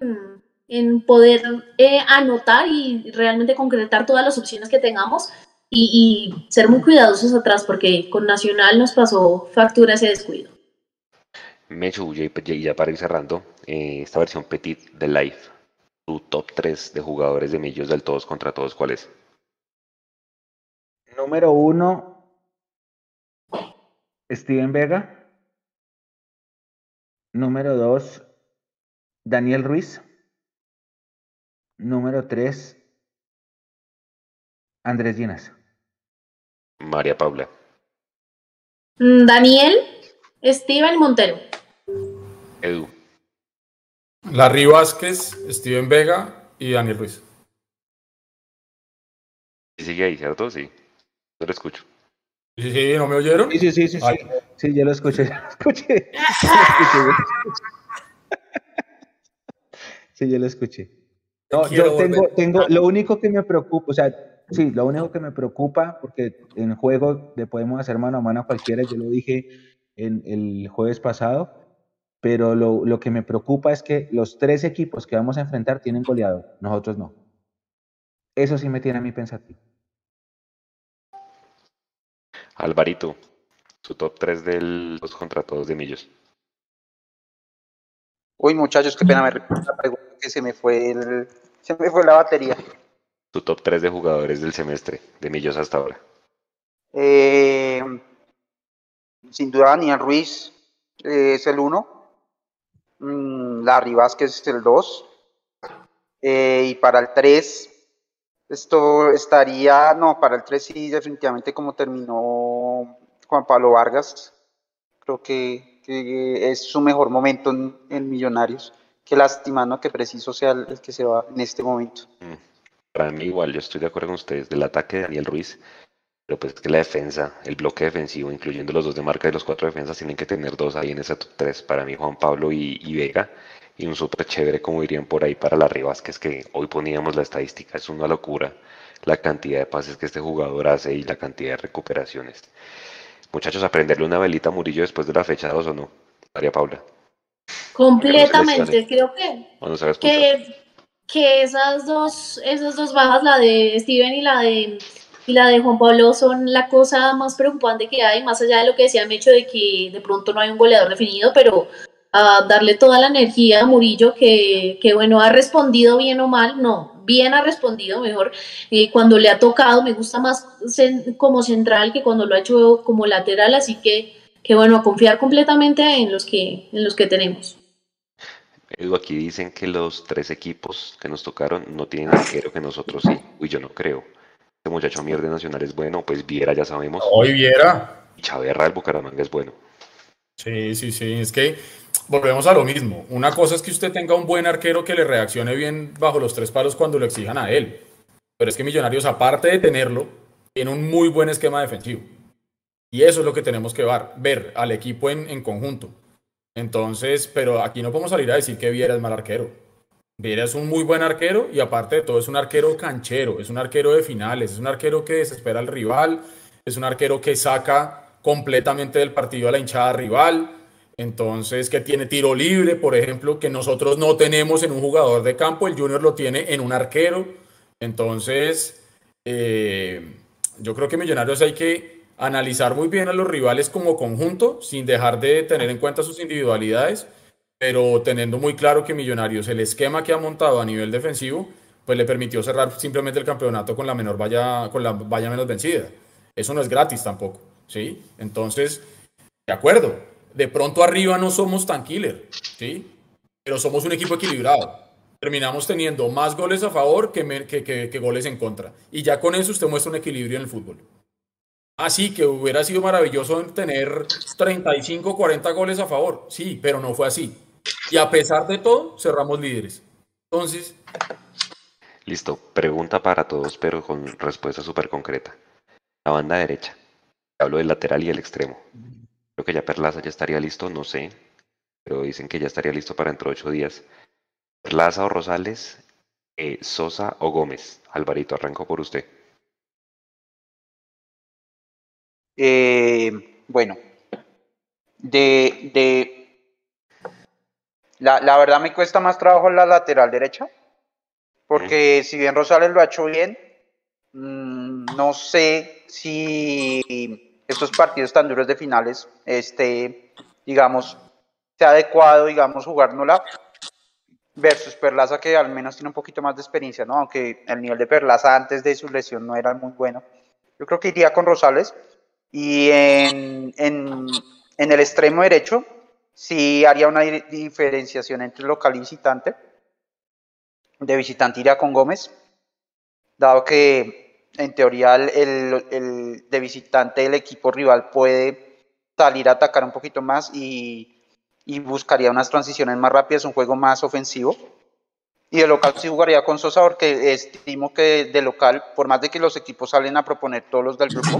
en poder eh, anotar y realmente concretar todas las opciones que tengamos y, ser muy cuidadosos atrás porque con Nacional nos pasó factura ese descuido. Mechu, y ya para ir cerrando, eh, esta versión Petit de Live, tu top 3 de jugadores de Millos del todos contra todos, ¿cuál es? Número 1, Steven Vega. Número 2, Daniel Ruiz. Número 3, Andrés Llenas. María Paula. Mm, Daniel, Steven Montero. Edu. Larry Vázquez, Steven Vega y Daniel Ruiz. sigue ahí, ¿cierto? Sí. Yo lo escucho. Sí, sí, ¿no me oyeron? Sí, sí, sí, sí. Sí, sí yo lo escuché. escuché. Sí, yo lo escuché. No, yo tengo, tengo, lo único que me preocupa, o sea, sí, lo único que me preocupa, porque en juego le podemos hacer mano a mano a cualquiera, yo lo dije en el jueves pasado, pero lo, lo que me preocupa es que los tres equipos que vamos a enfrentar tienen goleado, nosotros no. Eso sí me tiene a mí pensativo. Alvarito, su top 3 de los contra todos de Millos. Uy, muchachos, qué pena me la pregunta que se me fue el, se me fue la batería. Tu top 3 de jugadores del semestre, de Millos hasta ahora. Eh, sin duda, Daniel Ruiz eh, es el 1. Mm, Larry Vázquez es el 2. Eh, y para el 3, esto estaría, no, para el 3 sí, definitivamente como terminó Juan Pablo Vargas. Creo que, es su mejor momento en, Millonarios. Qué lástima, ¿no? Que preciso sea el, que se va en este momento. Mm, para mí igual, yo estoy de acuerdo con ustedes. Del ataque de Daniel Ruiz, pero pues es que la defensa, el bloque defensivo, incluyendo los dos de marca y los cuatro defensas, tienen que tener dos ahí en ese top 3. Para mí, Juan Pablo y, Vega. Y un súper chévere, como dirían por ahí, para la Rivas, que es que hoy poníamos la estadística. Es una locura la cantidad de pases que este jugador hace y la cantidad de recuperaciones. Muchachos, aprenderle una velita a Murillo después de la fecha 2 o no, María Paula. Completamente, creo que, que, que esas dos, esas dos bajas, la de Steven y la de y la de Juan Pablo son la cosa más preocupante que hay, más allá de lo que decía Mecho de que de pronto no hay un goleador definido, pero a darle toda la energía a Murillo, que, que bueno, ha respondido bien o mal, no, bien ha respondido mejor. Eh, cuando le ha tocado, me gusta más como central que cuando lo ha hecho como lateral, así que, que bueno, a confiar completamente en los que, en los que tenemos. Edu, aquí dicen que los tres equipos que nos tocaron no tienen arquero que nosotros sí. Uy, yo no creo. Este muchacho mierda nacional es bueno, pues Viera ya sabemos. Hoy Viera. Y Chaverra del Bucaramanga es bueno. Sí, sí, sí. Es que volvemos a lo mismo. Una cosa es que usted tenga un buen arquero que le reaccione bien bajo los tres palos cuando lo exijan a él. Pero es que Millonarios, aparte de tenerlo, tiene un muy buen esquema defensivo. Y eso es lo que tenemos que ver, ver al equipo en, en conjunto. Entonces, pero aquí no podemos salir a decir que Viera es mal arquero. Viera es un muy buen arquero y aparte de todo es un arquero canchero, es un arquero de finales, es un arquero que desespera al rival, es un arquero que saca completamente del partido a la hinchada rival, entonces que tiene tiro libre, por ejemplo, que nosotros no tenemos en un jugador de campo, el Junior lo tiene en un arquero, entonces eh, yo creo que Millonarios hay que analizar muy bien a los rivales como conjunto, sin dejar de tener en cuenta sus individualidades pero teniendo muy claro que Millonarios, el esquema que ha montado a nivel defensivo, pues le permitió cerrar simplemente el campeonato con la menor valla, con la valla menos vencida. Eso no es gratis tampoco, ¿sí? Entonces, de acuerdo, de pronto arriba no somos tan killer, ¿sí? Pero somos un equipo equilibrado. Terminamos teniendo más goles a favor que, que, goles en contra. Y ya con eso usted muestra un equilibrio en el fútbol. Así que hubiera sido maravilloso tener 35, 40 goles a favor. Sí, pero no fue así. Y a pesar de todo, cerramos líderes. Entonces. Listo. Pregunta para todos, pero con respuesta súper concreta. La banda derecha. Hablo del lateral y el extremo. Creo que ya Perlaza ya estaría listo, no sé. Pero dicen que ya estaría listo para dentro de ocho días. Perlaza o Rosales, eh, Sosa o Gómez. Alvarito, arranco por usted. Eh, bueno, de, de la, verdad me cuesta más trabajo en la lateral derecha, porque si bien Rosales lo ha hecho bien, mm, no sé si estos partidos tan duros de finales, este, digamos, sea adecuado, digamos, jugárnosla versus Perlaza que al menos tiene un poquito más de experiencia, ¿no? Aunque el nivel de Perlaza antes de su lesión no era muy bueno. Yo creo que iría con Rosales y en, en, en el extremo derecho sí haría una diferenciación entre local y visitante. De visitante iría con Gómez, dado que en teoría el, de visitante del equipo rival puede salir a atacar un poquito más y, buscaría unas transiciones más rápidas, un juego más ofensivo. Y de local sí jugaría con Sosa porque estimo que de local, por más de que los equipos salen a proponer todos los del grupo,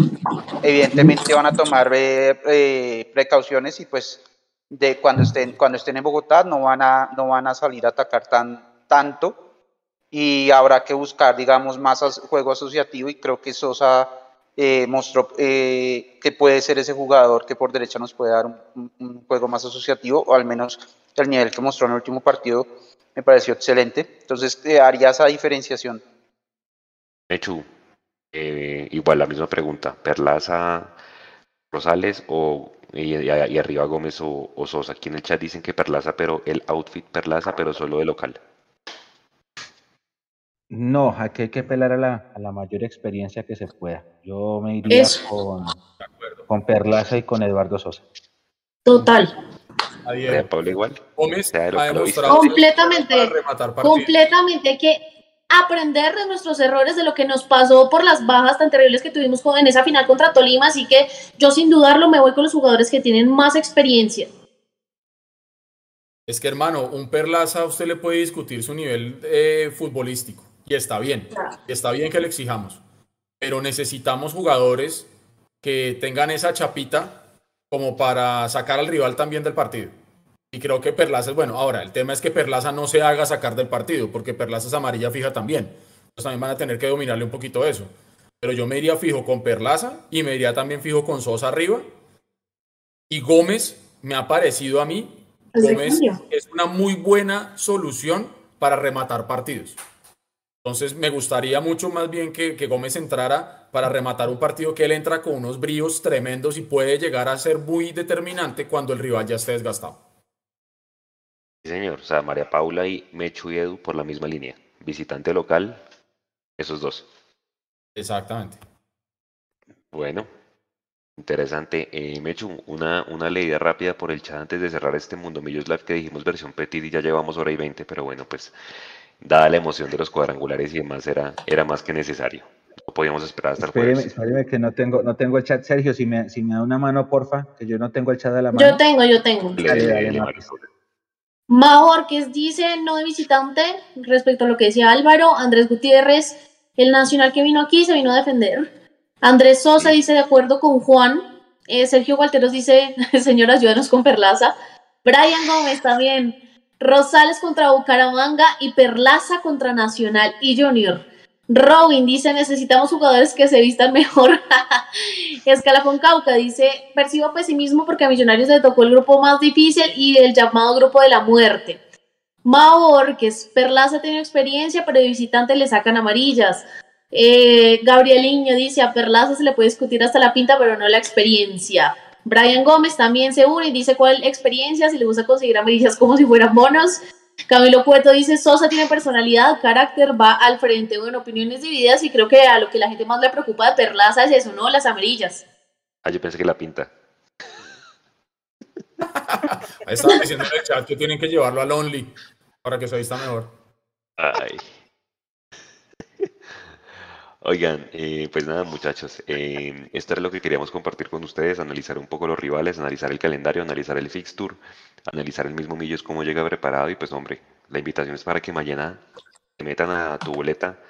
evidentemente van a tomar eh, eh, precauciones y pues de cuando estén, cuando estén en Bogotá no van a, no van a salir a atacar tan, tanto y habrá que buscar, digamos, más juego asociativo y creo que Sosa eh, mostró que puede ser ese jugador que por derecha nos puede dar un, juego más asociativo o al menos el nivel que mostró en el último partido me pareció excelente. Entonces, eh, haría esa diferenciación. Mechu, eh, igual la misma pregunta. ¿Perlaza, Rosales o y, arriba Gómez o, Sosa? Aquí en el chat dicen que Perlaza, pero el outfit Perlaza, pero solo de local. No, aquí hay que apelar a la, a la mayor experiencia que se pueda. Yo me iría con, con Perlaza y con Eduardo Sosa. Total. Pablo igual. completamente, completamente hay que aprender de nuestros errores, de lo que nos pasó por las bajas tan terribles que tuvimos en esa final contra Tolima, así que yo sin dudarlo me voy con los jugadores que tienen más experiencia. Es que hermano, un Perlaza usted le puede discutir su nivel eh, futbolístico y está bien, y está bien que le exijamos, pero necesitamos jugadores que tengan esa chapita como para sacar al rival también del partido. Y creo que Perlaza es bueno. Ahora, el tema es que Perlaza no se haga sacar del partido, porque Perlaza es amarilla fija también. Entonces también van a tener que dominarle un poquito eso. Pero yo me iría fijo con Perlaza y me iría también fijo con Sosa arriba. Y Gómez me ha parecido a mí, Gómez es una muy buena solución para rematar partidos. Entonces me gustaría mucho más bien que, Gómez entrara para rematar un partido que él entra con unos bríos tremendos y puede llegar a ser muy determinante cuando el rival ya esté desgastado. Sí, señor. O sea, María Paula y Mechu y Edu por la misma línea. Visitante local, esos dos. Exactamente. Bueno, interesante. Eh, Mechu, una, una leída rápida por el chat antes de cerrar este Mundo Millos Live que dijimos versión petit y ya llevamos hora y veinte, pero bueno, pues dada la emoción de los cuadrangulares y demás, era, era más que necesario. No podíamos esperar hasta el jueves. Espéreme que no tengo, no tengo el chat, Sergio, si me, si me da una mano, porfa, que yo no tengo el chat de la mano. Yo tengo, yo tengo. que dice no de visitante respecto a lo que decía Álvaro. Andrés Gutiérrez, el nacional que vino aquí se vino a defender. Andrés Sosa dice de acuerdo con Juan. Eh, Sergio Walteros dice, señoras, ayúdanos con Perlaza. Brian Gómez también. Rosales contra Bucaramanga y Perlaza contra Nacional y Junior. Robin dice, necesitamos jugadores que se vistan mejor. Escalafón Cauca dice, percibo pesimismo porque a Millonarios le tocó el grupo más difícil y el llamado grupo de la muerte. Maor, que es Perlaza tiene experiencia, pero de visitante le sacan amarillas. Eh, Gabrieliño dice, a Perlaza se le puede discutir hasta la pinta, pero no la experiencia. Brian Gómez también se une y dice cuál experiencia, si le gusta conseguir amarillas como si fueran monos. Camilo Cueto dice, Sosa tiene personalidad, carácter, va al frente. Bueno, opiniones divididas y creo que a lo que la gente más le preocupa de Perlaza es eso, ¿no? Las amarillas. Ah, yo pensé que la pinta. Ahí estaba diciendo en el chat que tienen que llevarlo al Only para que se vista mejor. Ay. Oigan, eh, pues nada muchachos, eh, esto era lo que queríamos compartir con ustedes, analizar un poco los rivales, analizar el calendario, analizar el fixture, analizar el mismo Millos cómo llega preparado y pues hombre, la invitación es para que mañana se metan a tu boleta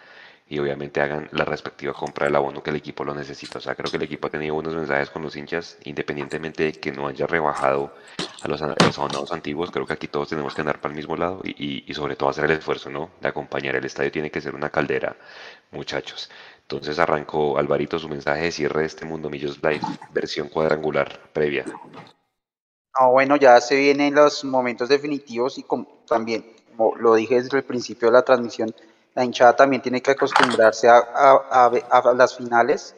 y obviamente hagan la respectiva compra del abono que el equipo lo necesita. O sea, creo que el equipo ha tenido buenos mensajes con los hinchas, independientemente de que no haya rebajado a los, abonados antiguos, creo que aquí todos tenemos que andar para el mismo lado y, y sobre todo hacer el esfuerzo, ¿no? De acompañar. El estadio tiene que ser una caldera muchachos. Entonces arrancó Alvarito su mensaje de cierre de este Mundo Millos Live, versión cuadrangular previa. No, bueno, ya se vienen los momentos definitivos y también, como lo dije desde el principio de la transmisión, la hinchada también tiene que acostumbrarse a, las finales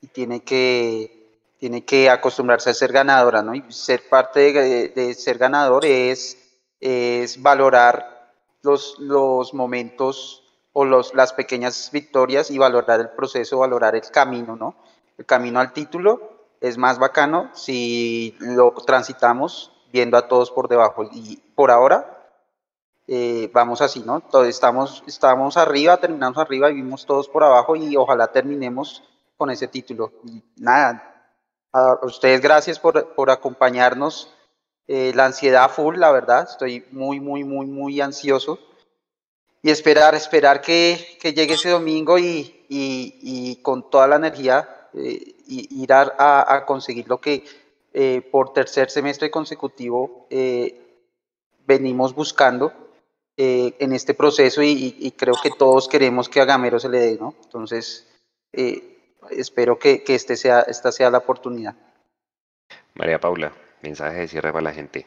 y tiene que, tiene que acostumbrarse a ser ganadora, ¿no? Y ser parte de, ser ganador es, es valorar los, los momentos o los, las pequeñas victorias y valorar el proceso, valorar el camino, ¿no? El camino al título es más bacano si lo transitamos viendo a todos por debajo. Y por ahora eh, vamos así, ¿no? Todos estamos, estamos arriba, terminamos arriba y vimos todos por abajo y ojalá terminemos con ese título. Y nada, a ustedes gracias por, por acompañarnos. Eh, la ansiedad full, la verdad, estoy muy, muy, muy, muy ansioso y esperar, esperar que, que llegue ese domingo y, y, con toda la energía eh, ir a, a, conseguir lo que eh, por tercer semestre consecutivo eh, venimos buscando eh, en este proceso y, y, creo que todos queremos que a Gamero se le dé, ¿no? Entonces, espero que, que este sea, esta sea la oportunidad. María Paula, mensaje de cierre para la gente.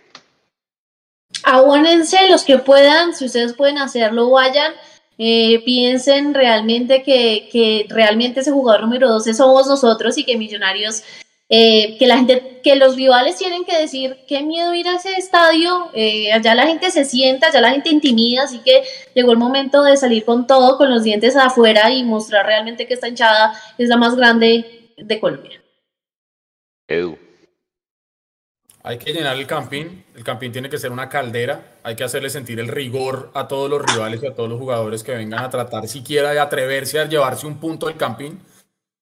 Abónense los que puedan, si ustedes pueden hacerlo, vayan. Eh, piensen realmente que, que, realmente ese jugador número 12 somos nosotros y que Millonarios, eh, que la gente, que los rivales tienen que decir qué miedo ir a ese estadio, eh, allá la gente se sienta, allá la gente intimida, así que llegó el momento de salir con todo, con los dientes afuera y mostrar realmente que esta hinchada es la más grande de Colombia. Edu. Hay que llenar el campín, el campín tiene que ser una caldera, hay que hacerle sentir el rigor a todos los rivales y a todos los jugadores que vengan a tratar siquiera de atreverse a llevarse un punto del campín,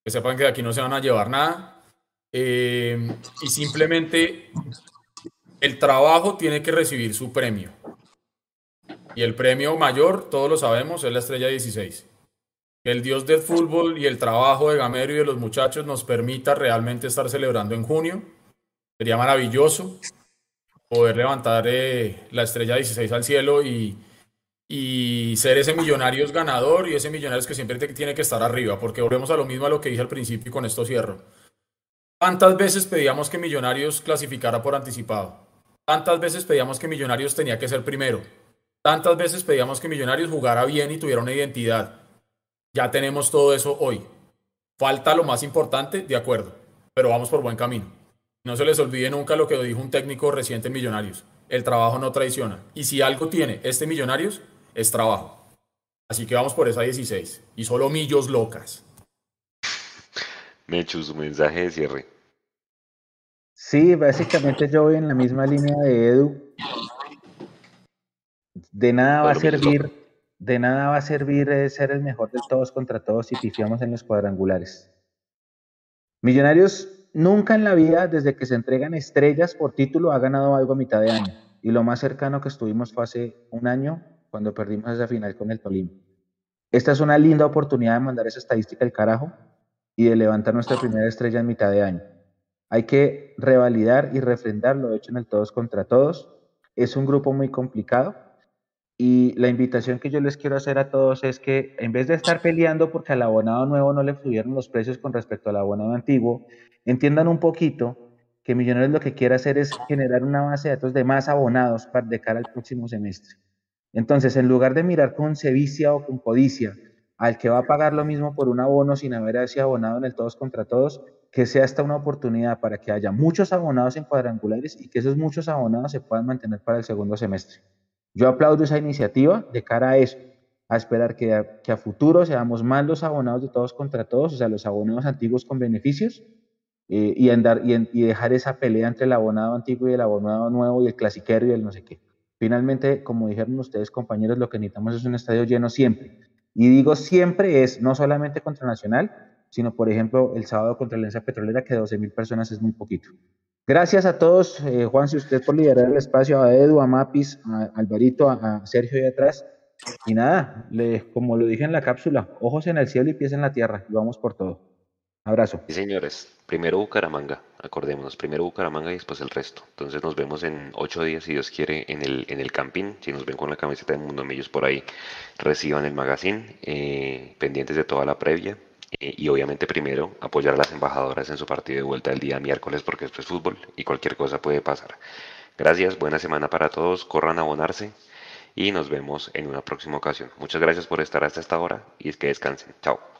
que sepan que de aquí no se van a llevar nada. Eh, y simplemente el trabajo tiene que recibir su premio. Y el premio mayor, todos lo sabemos, es la estrella 16. Que el dios del fútbol y el trabajo de Gamero y de los muchachos nos permita realmente estar celebrando en junio Sería maravilloso poder levantar eh, la estrella 16 al cielo y, y ser ese millonarios ganador y ese millonarios que siempre tiene que estar arriba, porque volvemos a lo mismo a lo que dije al principio y con esto cierro. ¿Cuántas veces pedíamos que Millonarios clasificara por anticipado? ¿Tantas veces pedíamos que Millonarios tenía que ser primero? ¿Tantas veces pedíamos que Millonarios jugara bien y tuviera una identidad? Ya tenemos todo eso hoy. Falta lo más importante, de acuerdo, pero vamos por buen camino. No se les olvide nunca lo que dijo un técnico reciente en Millonarios. El trabajo no traiciona. Y si algo tiene este Millonarios, es trabajo. Así que vamos por esa 16. Y solo millos locas. Mechu, su mensaje de cierre. Sí, básicamente yo voy en la misma línea de Edu. De nada va a servir, de nada va a servir ser el mejor de todos contra todos si pifiamos en los cuadrangulares. Millonarios nunca en la vida, desde que se entregan estrellas por título, ha ganado algo a mitad de año. Y lo más cercano que estuvimos fue hace un año, cuando perdimos esa final con el Tolima. Esta es una linda oportunidad de mandar esa estadística al carajo y de levantar nuestra primera estrella en mitad de año. Hay que revalidar y refrendar lo hecho en el todos contra todos. Es un grupo muy complicado y la invitación que yo les quiero hacer a todos es que en vez de estar peleando porque al abonado nuevo no le subieron los precios con respecto al abonado antiguo, entiendan un poquito que Millonarios lo que quiere hacer es generar una base de datos de más abonados para de cara al próximo semestre. Entonces, en lugar de mirar con sevicia o con codicia al que va a pagar lo mismo por un abono sin haber sido abonado en el todos contra todos, que sea esta una oportunidad para que haya muchos abonados en cuadrangulares y que esos muchos abonados se puedan mantener para el segundo semestre. Yo aplaudo esa iniciativa de cara a eso, a esperar que a, futuro seamos más los abonados de todos contra todos, o sea, los abonados antiguos con beneficios, eh, y, andar, y, dejar esa pelea entre el abonado antiguo y el abonado nuevo y el clasiquero y el no sé qué. Finalmente, como dijeron ustedes, compañeros, lo que necesitamos es un estadio lleno siempre. Y digo siempre es no solamente contra Nacional, sino por ejemplo el sábado contra la Alianza Petrolera, que 12 mil personas es muy poquito. Gracias a todos, eh, Juan, si usted por liderar el espacio, a Edu, a Mapis, a Alvarito, a, Sergio y atrás. Y nada, le, como lo dije en la cápsula, ojos en el cielo y pies en la tierra, y vamos por todo. Abrazo. Sí, señores. Primero Bucaramanga, acordémonos, primero Bucaramanga y después el resto. Entonces nos vemos en ocho días, si Dios quiere, en el, en el campín. Si nos ven con la camiseta de Mundo Millos por ahí, reciban el magazine, eh, pendientes de toda la previa. Eh, y obviamente primero apoyar a las embajadoras en su partido de vuelta el día miércoles porque esto es fútbol y cualquier cosa puede pasar. Gracias, buena semana para todos, corran a abonarse y nos vemos en una próxima ocasión. Muchas gracias por estar hasta esta hora y es que descansen. Chao.